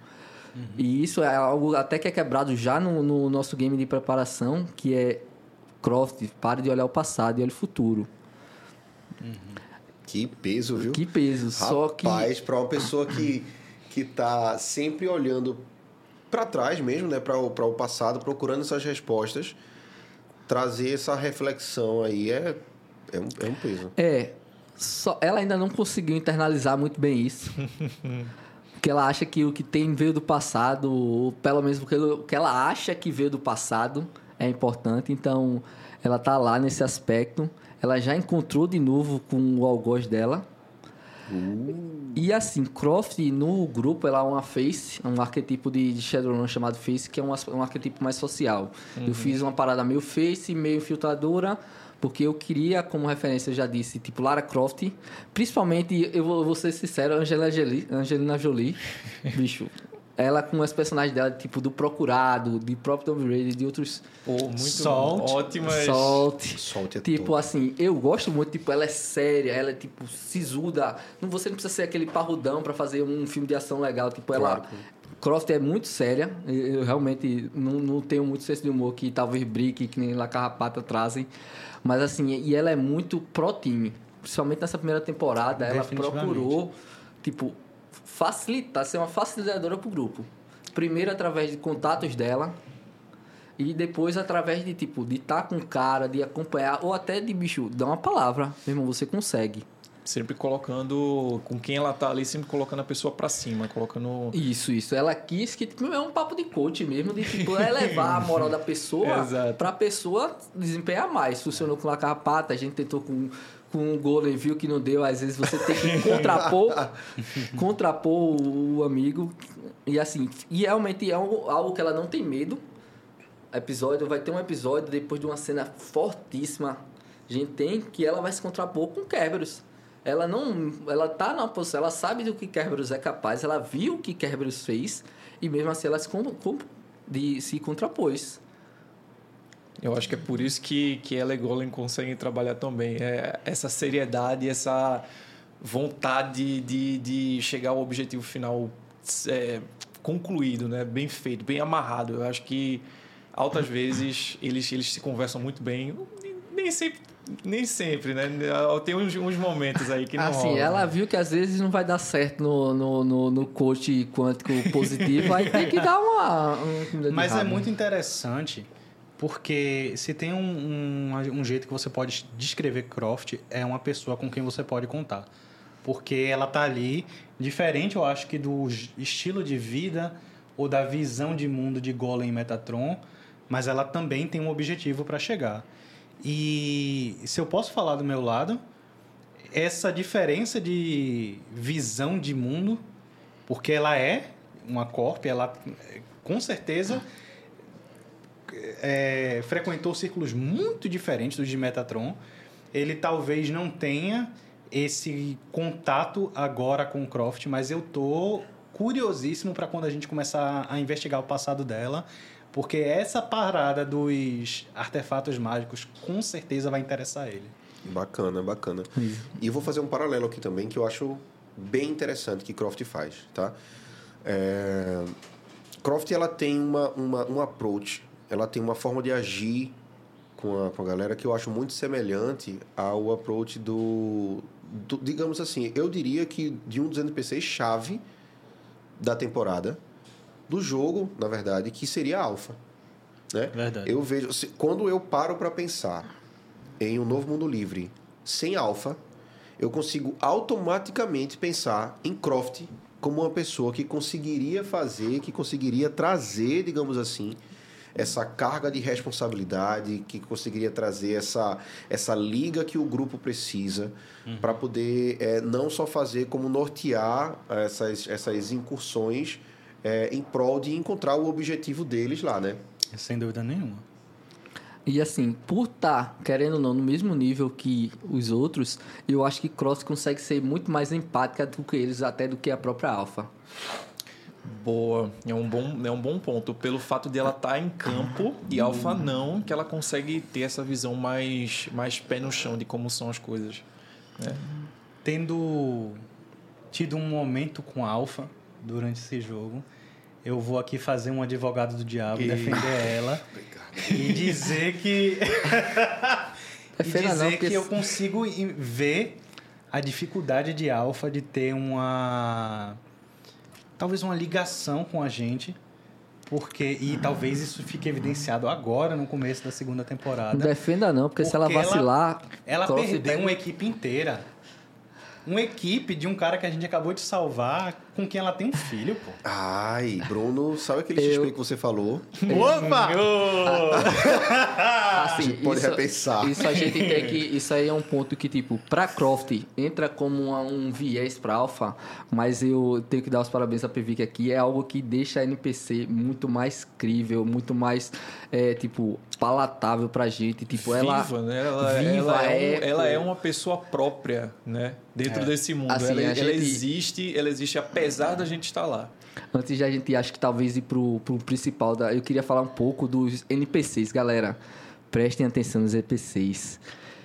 Uhum. E isso é algo até que é quebrado já no, no nosso game de preparação, que é Croft, pare de olhar o passado e olhe o futuro. Uhum. Que peso, viu? Que peso. Rapaz, Só que. Rapaz, para uma pessoa que que está sempre olhando para trás mesmo, né, para o, o passado, procurando essas respostas, trazer essa reflexão aí é, é, um, é um peso. É, só, ela ainda não conseguiu internalizar muito bem isso. porque ela acha que o que tem veio do passado, ou pelo menos o que ela acha que veio do passado, é importante. Então, ela tá lá nesse aspecto. Ela já encontrou de novo com o algoz dela Uh. E assim, Croft no grupo ela é uma face, um arquetipo de, de Shadowrun chamado face, que é um, um arquetipo mais social. Uhum. Eu fiz uma parada meio face, meio filtradora, porque eu queria, como referência, eu já disse, tipo Lara Croft, principalmente, eu vou, vou ser sincero, Jolie, Angelina Jolie bicho, ela com as personagens dela, tipo, do Procurado, de próprio Tomb Raider, de outros... Pô, muito Salt. ótimas... Salt. Salt é Tipo, top. assim, eu gosto muito, tipo, ela é séria, ela é, tipo, sisuda. Não, você não precisa ser aquele parrudão para fazer um filme de ação legal. Tipo, ela... Croft é muito séria. Eu realmente não, não tenho muito senso de humor que talvez Brick, que nem La Carrapata trazem. Mas, assim, e ela é muito pró-time. Principalmente nessa primeira temporada, ela procurou, tipo facilitar, ser uma facilitadora para o grupo. Primeiro através de contatos dela e depois através de tipo de estar tá com cara, de acompanhar ou até de bicho, dar uma palavra, meu irmão, você consegue. Sempre colocando com quem ela tá ali, sempre colocando a pessoa para cima, colocando Isso, isso. Ela quis que tipo, é um papo de coach mesmo, de tipo elevar a moral da pessoa para a pessoa desempenhar mais. Funcionou com a carpata, a gente tentou com com o Golem viu que não deu, às vezes você tem que contrapor, contrapor o amigo. E assim, e realmente é algo que ela não tem medo. Episódio, vai ter um episódio depois de uma cena fortíssima. A gente tem que ela vai se contrapor com Kerberos. Ela não, ela tá na posição, ela sabe do que Kerberos é capaz, ela viu o que Kerberos fez e mesmo assim ela se, com, de, se contrapôs. Eu acho que é por isso que, que ela e Golem conseguem trabalhar tão bem. É essa seriedade, essa vontade de, de chegar ao objetivo final é, concluído, né? bem feito, bem amarrado. Eu acho que altas vezes eles, eles se conversam muito bem. Nem sempre nem sempre, né? Tem uns, uns momentos aí que não Assim, rola. ela viu que às vezes não vai dar certo no, no, no, no coach quântico positivo, aí tem que dar uma... uma Mas é muito interessante porque se tem um, um, um, jeito que você pode descrever Croft, é uma pessoa com quem você pode contar. Porque ela tá ali, diferente, eu acho que do estilo de vida ou da visão de mundo de Golem e Metatron, mas ela também tem um objetivo para chegar. E se eu posso falar do meu lado, essa diferença de visão de mundo, porque ela é uma corp, ela com certeza é, frequentou círculos muito diferentes dos de Metatron. Ele talvez não tenha esse contato agora com o Croft, mas eu tô curiosíssimo para quando a gente começar a investigar o passado dela, porque essa parada dos artefatos mágicos com certeza vai interessar ele. Bacana, bacana. E eu vou fazer um paralelo aqui também que eu acho bem interessante que Croft faz, tá? É... Croft ela tem uma, uma, um approach, ela tem uma forma de agir com a, com a galera que eu acho muito semelhante ao approach do, do digamos assim, eu diria que de um dos NPCs chave da temporada do jogo, na verdade, que seria a Alpha. Né? Verdade. Eu vejo, se- quando eu paro para pensar em um novo mundo livre sem Alpha, eu consigo automaticamente pensar em Croft como uma pessoa que conseguiria fazer, que conseguiria trazer, digamos assim, essa carga de responsabilidade, que conseguiria trazer essa, essa liga que o grupo precisa para poder eh, não só fazer como nortear essas, essas incursões eh, em prol de encontrar o objetivo deles lá, né? Sem dúvida nenhuma. E assim, por estar, querendo ou não, no mesmo nível que os outros, eu acho que Cross consegue ser muito mais empática do que eles, até do que a própria Alpha. Boa, é um bom, é um bom ponto. Pelo fato de ela estar em campo e Alfa não, que ela consegue ter essa visão mais, mais pé no chão de como são as coisas. né? Tendo tido um momento com a Alpha durante esse jogo, eu vou aqui fazer um advogado do diabo, E- defender ela e dizer que e dizer não, que eu consigo ver a dificuldade de Alpha de ter uma talvez uma ligação com a gente, porque e talvez isso fique evidenciado agora no começo da segunda não temporada. defenda não, porque, se ela Porque ela- vacilar... Ela Cross perdeu uma equipe inteira. Uma equipe de um cara que a gente acabou de salvar, com quem ela tem um filho, pô. Ai, Bruno, sabe aquele Eu- XP que você falou? Opa! Assim, gente pode repensar. Isso a gente tem que. Isso aí é um ponto que, tipo, pra Croft entra como uma- um viés pra Alpha, mas eu tenho que dar os parabéns a PV que aqui é algo que deixa a NPC muito mais crível, muito mais, é, tipo, palatável pra gente. Tipo, ela. viva, né? Ela, viva, ela, é, um- é, ela é uma pessoa própria, né? Dentro É. desse mundo. Assim, ela, a ela gente- existe, ela existe apesar da gente estar lá. Antes de a gente, acho que talvez ir pro, pro principal, da, eu queria falar um pouco dos NPCs, galera. Prestem atenção nos NPCs.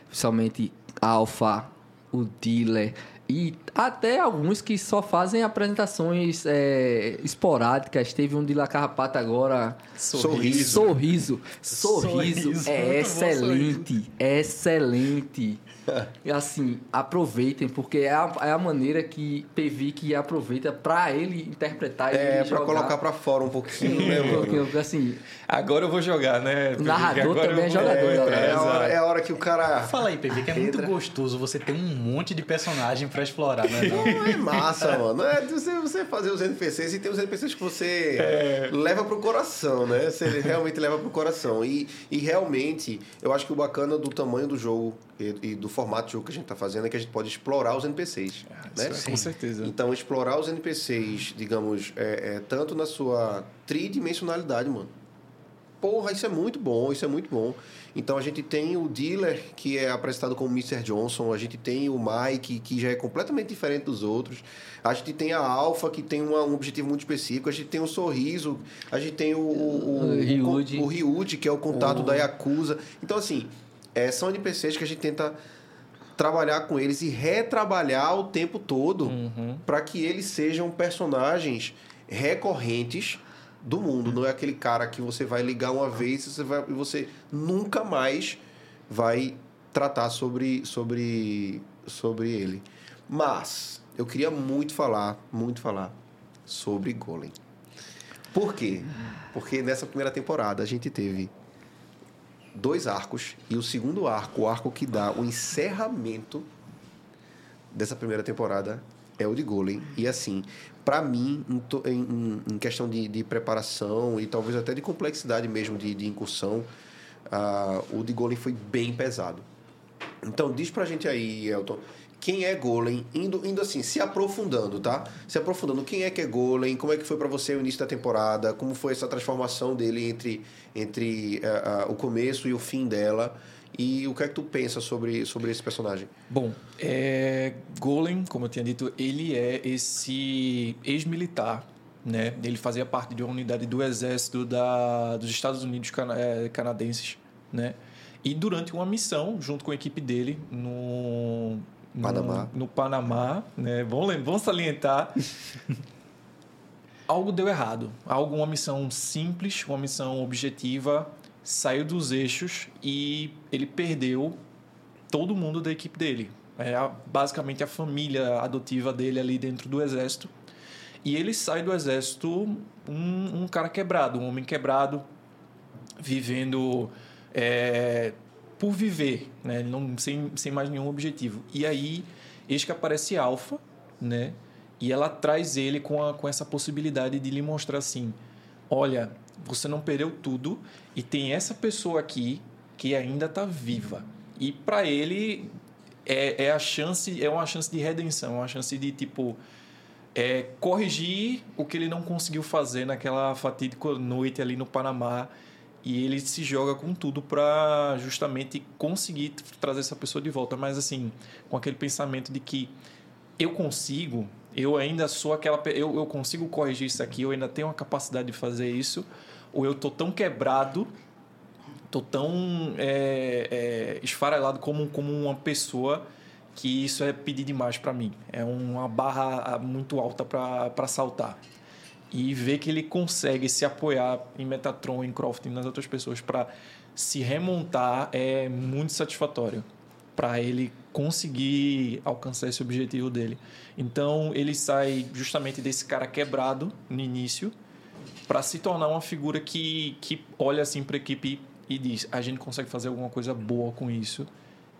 Principalmente Alpha, o Dealer e até alguns que só fazem apresentações é, esporádicas. Teve um de La Carrapata agora. Sorriso. Sorriso. Sorriso. Sorriso. É Muito bom, excelente. E assim, aproveitem, porque é a, é a maneira que PV que aproveita pra ele interpretar e É, jogar. colocar pra fora um pouquinho, né, mano? Porque, assim, Agora eu vou jogar, né? O narrador Agora também é jogador, É, galera. é, a hora, é a hora que o cara. Fala aí, PV, que é muito gostoso você ter um monte de personagem pra explorar, né? não? É massa, mano. É você, você fazer os NPCs e tem os NPCs que você leva pro coração, né? Você realmente leva pro coração. E, e realmente, eu acho que o bacana do tamanho do jogo e, e do formato de jogo que a gente tá fazendo é que a gente pode explorar os NPCs. né? Isso é, com certeza. Então, explorar os NPCs, digamos, é, é, tanto na sua tridimensionalidade, mano. Porra, isso é muito bom, isso é muito bom. Então a gente tem o Dealer, que é apresentado como Mr. Johnson, a gente tem o Mike, que já é completamente diferente dos outros. A gente tem a Alpha, que tem uma- um objetivo muito específico. A gente tem o Sorriso, a gente tem o, o, O Ryuji. o, o Ryuji, que é o contato da Yakuza. Então, assim, é, são NPCs que a gente tenta trabalhar com eles e retrabalhar o tempo todo Uhum. para que eles sejam personagens recorrentes do mundo. Não é aquele cara que você vai ligar uma vez e você, vai, você nunca mais vai tratar sobre, sobre, sobre ele. Mas eu queria muito falar, muito falar sobre Golem. Por quê? Porque nessa primeira temporada a gente teve dois arcos e o segundo arco, o arco que dá o encerramento dessa primeira temporada é o de Golem. E assim, pra mim, em, em- em- questão de, de preparação e talvez até de complexidade mesmo de, de incursão, ah, o de Golem foi bem pesado. Então diz pra gente aí, Elton, quem é Golem, indo, indo assim, se aprofundando, tá? Se aprofundando, quem é que é Golem, como é que foi pra você o início da temporada, como foi essa transformação dele entre, entre ah, ah, o começo e o fim dela, e o que é que tu pensa sobre, sobre esse personagem? Bom, é, Golem, como eu tinha dito, ele é esse ex-militar, né? Ele fazia parte de uma unidade do exército da, dos Estados Unidos eh, canadenses, né? E durante uma missão, junto com a equipe dele, no... no- Panamá. No, Panamá, né? Vamos, vamos salientar. algo deu errado. Algo, uma missão simples, uma missão objetiva, saiu dos eixos e ele perdeu todo mundo da equipe dele. É basicamente a família adotiva dele ali dentro do exército. E ele sai do exército um, um cara quebrado, um homem quebrado, vivendo é, por viver, né? Não, sem, sem mais nenhum objetivo. E aí, eis que aparece Alpha, né? E ela traz ele com, a, com essa possibilidade de lhe mostrar assim: olha, você não perdeu tudo e tem essa pessoa aqui que ainda está viva. E para ele é, é a chance, é uma chance de redenção, uma chance de tipo é, corrigir o que ele não conseguiu fazer naquela fatídica noite ali no Panamá e ele se joga com tudo para justamente conseguir trazer essa pessoa de volta, mas assim, com aquele pensamento de que eu consigo, eu ainda sou aquela eu, eu consigo corrigir isso aqui, eu ainda tenho a capacidade de fazer isso, ou eu tô tão quebrado, tô tão é, é, esfarelado como, como uma pessoa que isso é pedir demais para mim. É uma barra ah, muito alta para saltar. E ver que ele consegue se apoiar em Metatron, em Croft e nas outras pessoas para se remontar é muito satisfatório para ele conseguir alcançar esse objetivo dele. Então ele sai justamente desse cara quebrado no início para se tornar uma figura que, que olha assim para a equipe e diz: a gente consegue fazer alguma coisa boa com isso.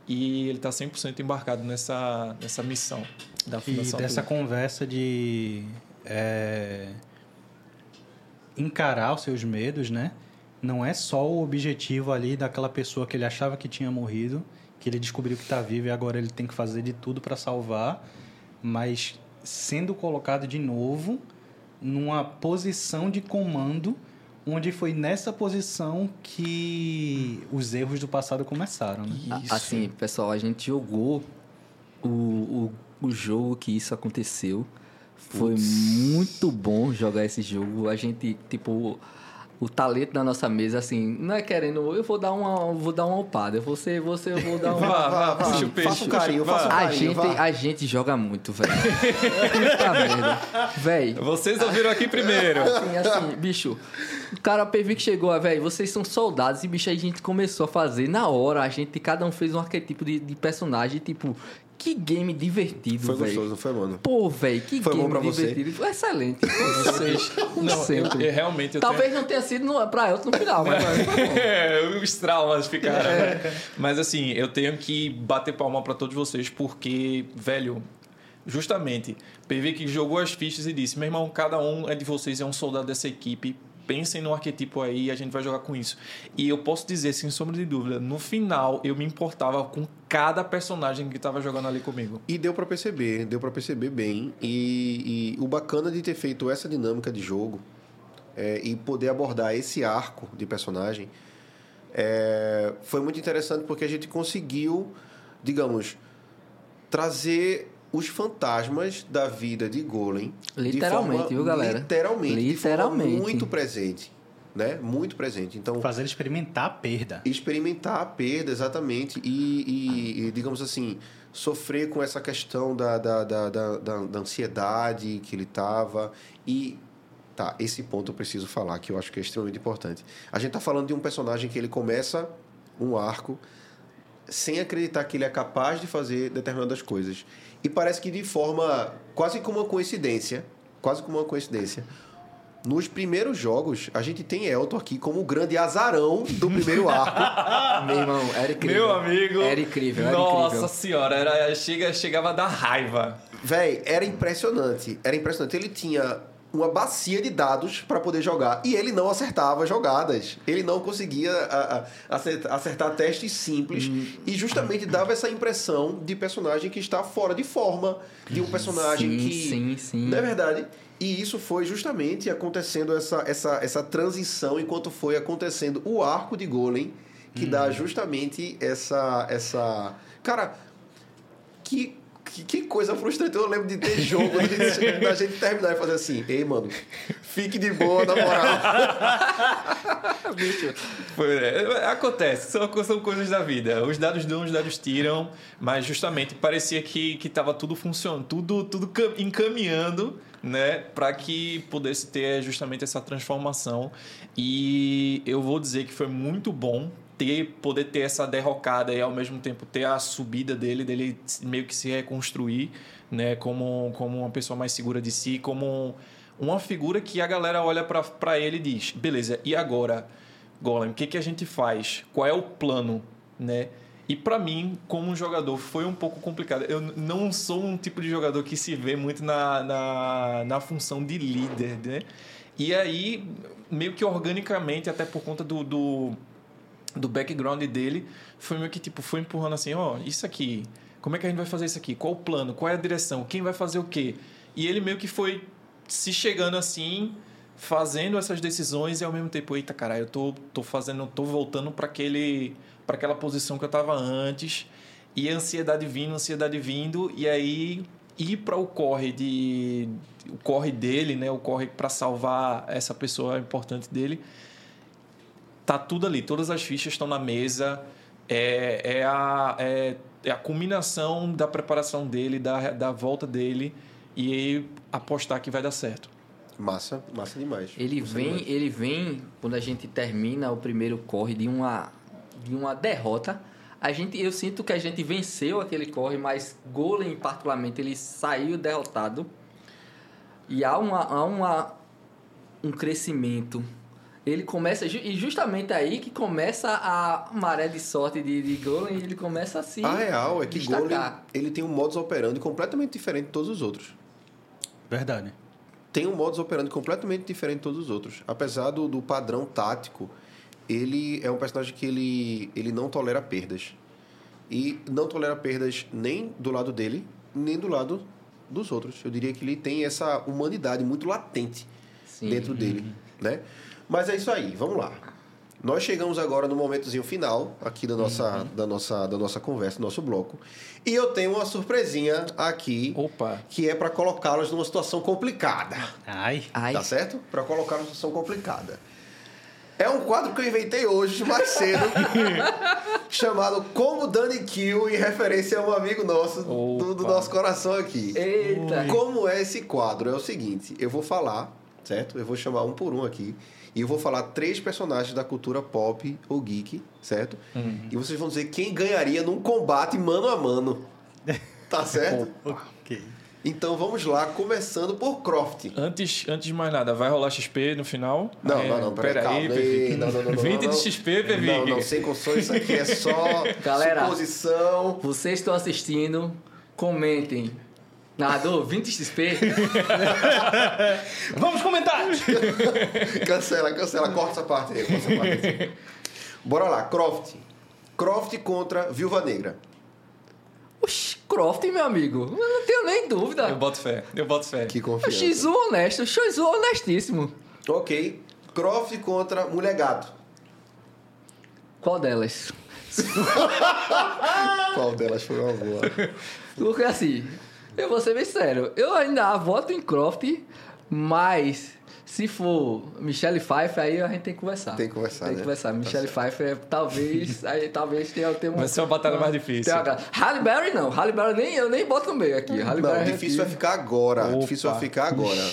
E ele está 100% embarcado nessa, nessa missão da E Fundação dessa Tudo. conversa de é, encarar os seus medos, né? Não é só o objetivo ali daquela pessoa que ele achava que tinha morrido, que ele descobriu que está vivo e agora ele tem que fazer de tudo para salvar, mas sendo colocado de novo numa posição de comando, onde foi nessa posição que os erros do passado começaram. Né? Isso. Assim, pessoal, a gente jogou o, o, o jogo que isso aconteceu. Foi muito bom jogar esse jogo. A gente, tipo, o talento da nossa mesa, assim, não é querendo, eu vou dar uma, vou dar uma upada. Você, você, eu vou dar uma. Vá, vá, puxa o peixe. Faça um carinho, faça um vá. A carinho, gente, vá. a gente joga muito, velho. Puta merda. Véi, Vocês ouviram aqui primeiro. assim, assim, bicho. O cara PV que chegou, ah, velho, vocês são soldados e, bicho, aí a gente começou a fazer na hora. A gente, cada um fez um arquetipo de, de personagem, tipo, que game divertido, Foi velho. gostoso, não foi, mano? Pô, velho, que Foi bom game pra você? divertido. Foi excelente. Vocês, como Não, eu, sempre. eu realmente eu Talvez não tenha sido no, pra Elton no final, mas foi bom. É, os traumas ficaram. Mas assim, eu tenho que bater palma pra todos vocês, porque, velho, justamente, PV que jogou as fichas e disse: meu irmão, cada um é de vocês, é um soldado dessa equipe. Pensem no arquetipo aí e a gente vai jogar com isso. E eu posso dizer, sem sombra de dúvida, no final eu me importava com cada personagem que tava jogando ali comigo. E deu pra perceber, deu pra perceber bem. E, e o bacana de ter feito essa dinâmica de jogo é, e poder abordar esse arco de personagem é, foi muito interessante porque a gente conseguiu, digamos, trazer os fantasmas da vida de Golem. de Literalmente, forma- viu, galera? Literalmente. De Literalmente. forma muito presente. Né? Muito presente. Então, Fazer ele experimentar a perda. experimentar a perda, exatamente, e, e- e, digamos assim, sofrer com essa questão da, da, da, da, da- da ansiedade que ele estava. E, tá, esse ponto eu preciso falar, que eu acho que é extremamente importante. A gente tá falando de um personagem que ele começa um arco sem acreditar que ele é capaz de fazer determinadas coisas. E parece que de forma quase como uma coincidência, quase como uma coincidência, nos primeiros jogos, a gente tem Elton aqui como o grande azarão do primeiro arco. Meu irmão, era incrível. Meu amigo. Era incrível, era Nossa incrível. senhora, era, chega, chegava a dar raiva. Véi, era impressionante. Era impressionante. Ele tinha uma bacia de dados para poder jogar e ele não acertava jogadas. Ele não conseguia a- a- acertar, acertar testes simples Hum. e justamente dava essa impressão de personagem que está fora de forma, de um personagem sim, que Sim, sim. Não é verdade? E isso foi justamente acontecendo essa, essa, essa transição enquanto foi acontecendo o arco de Golem, que dá justamente essa. essa Cara, que Que, que coisa frustrante. Eu lembro de ter jogo, da gente, da gente terminar e fazer assim: ei, mano, fique de boa, na moral. Bicho. Foi, é, acontece, são, são coisas da vida. Os dados dão, os dados tiram, mas justamente parecia que que estava tudo funcionando, tudo tudo cam- encaminhando, né, para que pudesse ter justamente essa transformação. E eu vou dizer que foi muito bom ter poder ter essa derrocada e ao mesmo tempo ter a subida dele, dele meio que se reconstruir, né, como como uma pessoa mais segura de si, como uma figura que a galera olha pra ele e diz: beleza, e agora? Golem, o que, que a gente faz? Qual é o plano, né? E pra mim, como um jogador, foi um pouco complicado. Eu não sou um tipo de jogador que se vê muito na, na, na função de líder, né? E aí, meio que organicamente, até por conta do, do, do background dele, foi meio que tipo, foi empurrando assim, ó, isso aqui, como é que a gente vai fazer isso aqui? Qual o plano? Qual é a direção? Quem vai fazer o quê? E ele meio que foi se chegando assim, fazendo essas decisões e ao mesmo tempo, eita, cara, eu tô, tô fazendo, tô voltando para aquele para aquela posição que eu tava antes. E ansiedade vindo, ansiedade vindo, e aí ir para o corre de o corre dele, né, o corre para salvar essa pessoa importante dele. Tá tudo ali, todas as fichas estão na mesa. É, é, a, é, é a culminação da preparação dele, da, da volta dele e apostar que vai dar certo. Massa, massa demais. Ele Massa vem, demais. ele vem quando a gente termina o primeiro corre de uma de uma derrota. A gente, eu sinto que a gente venceu aquele corre, mas Golem particularmente ele saiu derrotado. E há uma, há uma um crescimento. Ele começa e justamente aí que começa a maré de sorte de, de Golem, ele começa a se A real é que Golem destacar. ele tem um modus operandi completamente diferente de todos os outros. Verdade. tem um modus operandi completamente diferente de todos os outros. Apesar do, do padrão tático, ele é um personagem que ele, ele não tolera perdas. E não tolera perdas nem do lado dele, nem do lado dos outros. Eu diria que ele tem essa humanidade muito latente Sim. dentro dele, né? Mas é isso aí, vamos lá. Nós chegamos agora no momentozinho final aqui da nossa, da nossa, da nossa conversa, do nosso bloco. E eu tenho uma surpresinha aqui, Opa! que é para colocá-los numa situação complicada. Ai. Ai, Tá certo? Para colocar numa situação complicada. É um quadro que eu inventei hoje, mais cedo, chamado Como Dani Kill, em referência a um amigo nosso, do, do nosso coração aqui. eita. Como é esse quadro? É o seguinte, eu vou falar, certo? Eu vou chamar um por um aqui. E eu vou falar três personagens da cultura pop ou geek, certo? E vocês vão dizer quem ganharia num combate mano a mano. Tá certo? Ok. Então vamos lá, começando por Croft. Antes, antes de mais nada, vai rolar XP no final? Não, É, não, não, peraí. Ei, não, não, não, não, 20 não, de. XP, Pevic. Não, não, sem condições, isso aqui é só Galera. suposição. Vocês estão assistindo, comentem. Narrador, 20 XP? Vamos comentar! Cancela, cancela, corta essa parte aí, corta essa parte aí. Bora lá, Croft. Croft contra Viúva Negra. Oxi, Croft, meu amigo. Eu não tenho nem dúvida. Eu boto fé, eu boto fé. Que O confiança. X1 honesto, o X1 honestíssimo. Ok. Croft contra Mulher Gato. Qual delas? Qual delas foi uma boa? Porque assim, eu vou ser bem sério, eu ainda voto em Croft, mas se for Michelle Pfeiffer, aí a gente tem que conversar. Tem que conversar, Tem que né? conversar. Tá Michelle Pfeiffer, é, talvez, aí, talvez tenha, tenha um... Vai ser uma batalha mais difícil. uma Halle Berry não, Halle Berry nem, eu nem boto no meio aqui. Halle Não, Berry difícil vai aqui. ficar agora. Opa. Difícil vai ficar agora.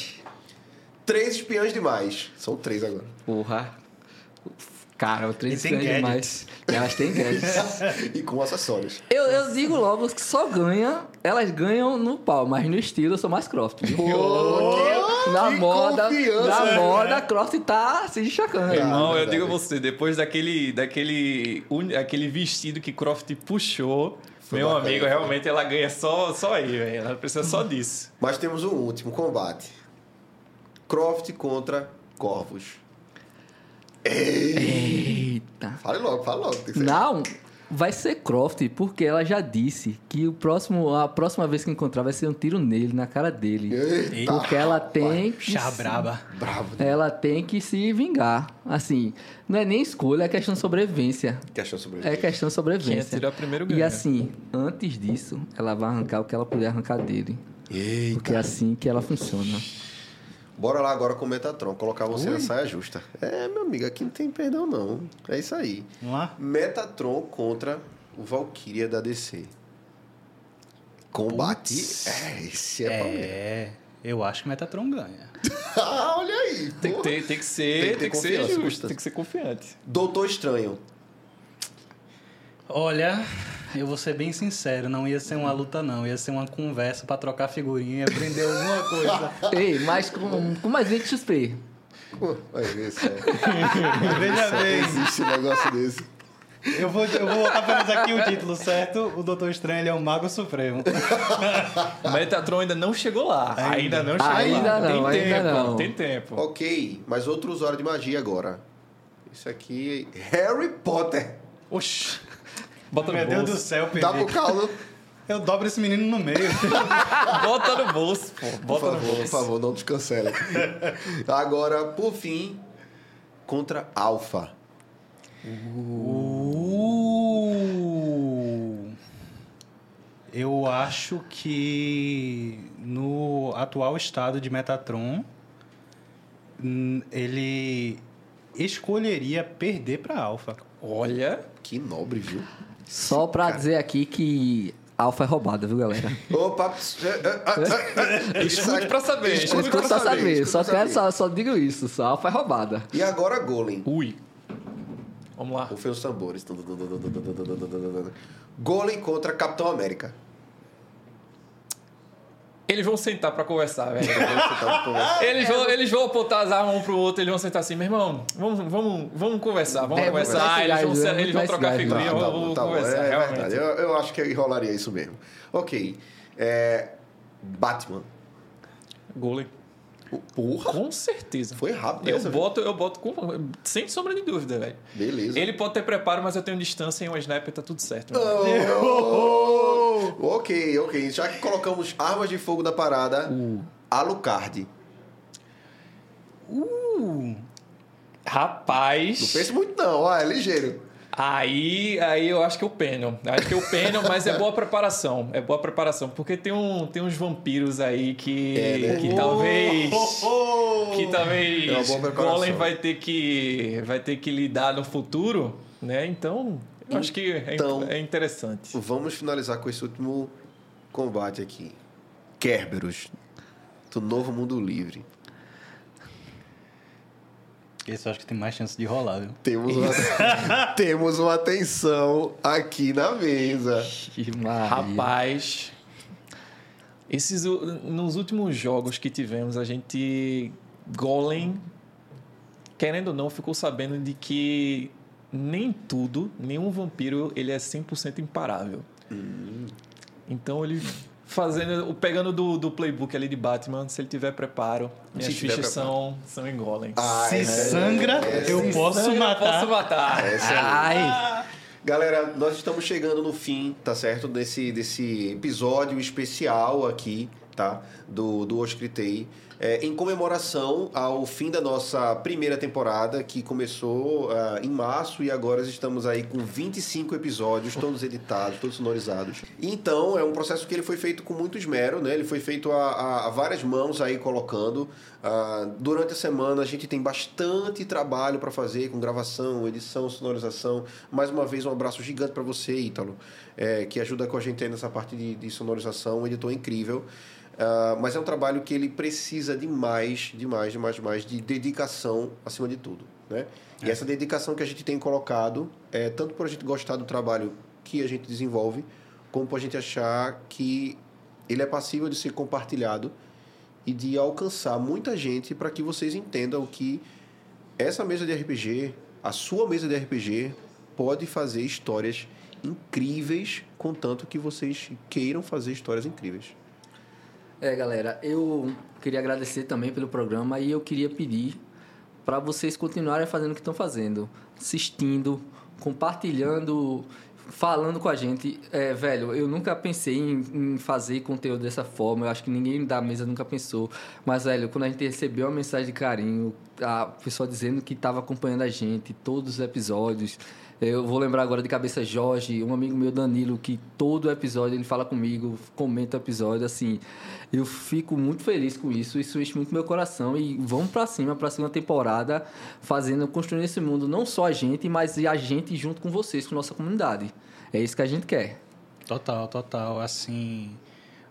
Três espiãs demais. São três agora. Porra. Cara, o três E gadgets. demais. Elas têm gadgets. e com acessórios. Eu, eu digo logo que só ganha, elas ganham no pau, mas no estilo eu sou mais Croft. viu? na que moda, na né? moda, Croft tá se destacando. Irmão, eu digo a você, depois daquele, daquele, aquele vestido que Croft puxou, Foi meu bacana, amigo, realmente ela ganha só, só aí, velho. Ela precisa só disso. Mas temos um último combate. Croft contra Corvus. Eita. Fale logo, fale logo. Tem que ser. Não, vai ser Croft, porque ela já disse que o próximo, a próxima vez que encontrar vai ser um tiro nele, na cara dele. Eita, Porque ela tem que Chá se- braba. Bravo. ela tem que se vingar. Assim, não é nem escolha, é questão de sobrevivência. Questão sobre É questão de Quem sobrevivência. atirar primeiro E ganha. assim, antes disso, ela vai arrancar o que ela puder arrancar dele. Eita. Porque é assim que ela funciona. Bora lá agora com o Metatron, colocar você na saia justa. É, meu amigo, aqui não tem perdão não. É isso aí. Vamos lá? Metatron contra o Valkyria da DC. Combate. É, esse é. É, eu acho que Metatron ganha. Ah, olha aí. Tem que, ter, tem que ser, Tem que tem que ser justo, tem que ser confiante. Doutor Estranho. Olha, eu vou ser bem sincero, não ia ser uma luta não, ia ser uma conversa pra trocar figurinha, aprender alguma coisa. Ei, mas com, com mais 20 XP. Pô, vai ver se é. Veja bem, existe um negócio desse. eu vou, eu vou botar apenas aqui o título, certo? O Doutor Estranho ele é o Mago Supremo. O Metatron ainda não chegou lá. Ainda, não chegou Ainda lá. não, tem ainda tempo, não. Tem tempo. Ok, mas outro usuário de magia agora. Isso aqui Harry Potter. Oxi, Bota no meu Deus do bolso. céu, Dá pro caldo. Eu dobro esse menino no meio. Bota no bolso, pô. Por Bota no favor, bolso. por favor, não descancele. Agora, por fim, contra Alpha. Uh, eu acho que no atual estado de Metatron, hum, ele escolheria perder para Alpha. Olha, Que nobre, viu? Só pra dizer aqui que Alpha é roubada, viu, galera? Opa! escute pra saber. Escute Escute pra pra saber, só pra quero, saber. só, só digo isso, só Alpha é roubada. E agora Golem. Ui. Vamos lá. Rufem os tambores. Golem contra Capitão América. Eles vão sentar pra conversar, velho. Eles vão, eles vão apontar as armas um pro outro, eles vão sentar assim, meu irmão, vamos, vamos, vamos conversar, vamos É, conversar. vamos dar eles vão, ser- eles vão trocar figurinha, Tá, tá vamos bom, tá bom. conversar, É realmente. verdade. Eu, eu acho que rolaria isso mesmo. Ok. É, Batman. Golem. Porra. Com certeza. Foi rápido Eu essa, boto, eu boto com, sem sombra de dúvida, velho. Beleza. Ele pode ter preparo, mas eu tenho distância e um sniper tá tudo certo. Oh, oh, ok, ok. Já que colocamos armas de fogo na parada, Alucard. Uh, Rapaz. Não pense muito não, ó, é ligeiro. Aí, aí eu acho que o Penion. Acho que o Penion, mas é boa preparação. É boa preparação. Porque tem, um, tem uns vampiros aí que, É, né? que talvez. Oh, Que É uma talvez preparação. Golem vai ter que vai ter que lidar no futuro, né? Então, eu acho que é, Então- é interessante. Vamos finalizar com esse último combate aqui. Kerberos, do Novo Mundo Livre. Esse eu acho que tem mais chance de rolar, viu? Temos uma, temos uma tensão aqui na mesa. Que Maria. Rapaz, esses nos últimos jogos que tivemos, a gente Golem querendo ou não ficou sabendo de que nem tudo, nenhum vampiro, ele é 100% imparável. Então ele fazendo, pegando do, do playbook ali de Batman, se ele tiver preparo, minhas tiver fichas preparo. são, são em Golem. Ah, Se é- sangra, eu Se posso sangra, matar. Posso matar. Essa é Ai, Galera, nós estamos chegando no fim, tá certo? Desse, desse episódio especial aqui, tá? Do, do Oscritei. É, em comemoração ao fim da nossa primeira temporada, que começou ah, em março e agora estamos aí com 25 episódios, todos editados, todos sonorizados. Então, é um processo que ele foi feito com muito esmero, né? Ele foi feito a, a- a várias mãos aí colocando. Ah, durante a semana a gente tem bastante trabalho para fazer com gravação, edição, sonorização. Mais uma vez, um abraço gigante para você, Ítalo, é, que ajuda com a gente aí nessa parte de, de sonorização, um editor incrível. Ah, mas é um trabalho que ele precisa de mais, demais, demais, demais de dedicação acima de tudo, né? E essa dedicação que a gente tem colocado é tanto por a gente gostar do trabalho que a gente desenvolve, como por a gente achar que ele é passível de ser compartilhado e de alcançar muita gente para que vocês entendam que essa mesa de RPG, a sua mesa de RPG, pode fazer histórias incríveis, contanto que vocês queiram fazer histórias incríveis. É, galera, eu queria agradecer também pelo programa e eu queria pedir para vocês continuarem fazendo o que estão fazendo, assistindo, compartilhando, falando com a gente. É, velho, eu nunca pensei em, em, fazer conteúdo dessa forma. Eu acho que ninguém da mesa nunca pensou. Mas, velho, quando a gente recebeu uma mensagem de carinho, a pessoa dizendo que estava acompanhando a gente, todos os episódios. Eu vou lembrar agora de cabeça Jorge, um amigo meu Danilo, que todo episódio ele fala comigo, comenta o episódio, assim. Eu fico muito feliz com isso, isso enche muito meu coração e vamos para cima, para segunda temporada, fazendo, construindo esse mundo, não só a gente, mas a gente junto com vocês, com nossa comunidade. É isso que a gente quer. Total, total. Assim,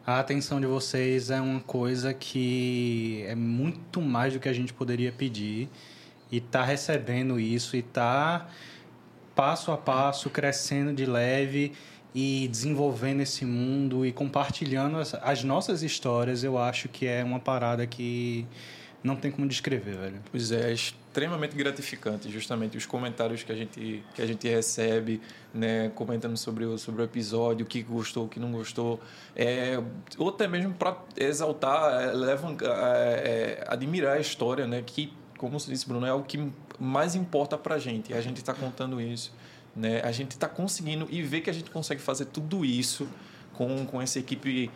a atenção de vocês é uma coisa que é muito mais do que a gente poderia pedir e tá recebendo isso e tá passo a passo, crescendo de leve e desenvolvendo esse mundo e compartilhando as, as, nossas histórias, eu acho que é uma parada que não tem como descrever, velho. Pois é, é extremamente gratificante, justamente os comentários que a gente, que a gente recebe, né, comentando sobre o, sobre o episódio, o que gostou, o que não gostou, é, ou até mesmo para exaltar, é, levam, é, é, admirar a história, né, que, como você disse, Bruno, é o que mais importa para a gente. A gente está contando isso. Né? A gente está conseguindo e ver que a gente consegue fazer tudo isso com, com essa equipe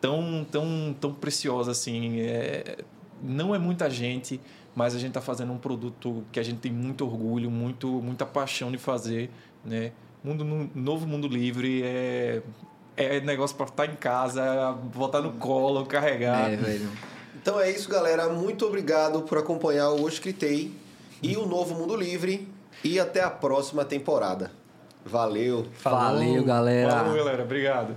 tão, tão, tão preciosa assim. É, não é muita gente, mas a gente está fazendo um produto que a gente tem muito orgulho, muito, muita paixão de fazer. Né? Mundo, novo Mundo Livre é, é negócio para estar em casa, botar no colo, carregar. É, velho. Então é isso, galera. Muito obrigado por acompanhar o Hoje Critei e o Novo Mundo Livre. E até a próxima temporada. Valeu. Falou. Valeu, galera. Valeu, galera. Obrigado.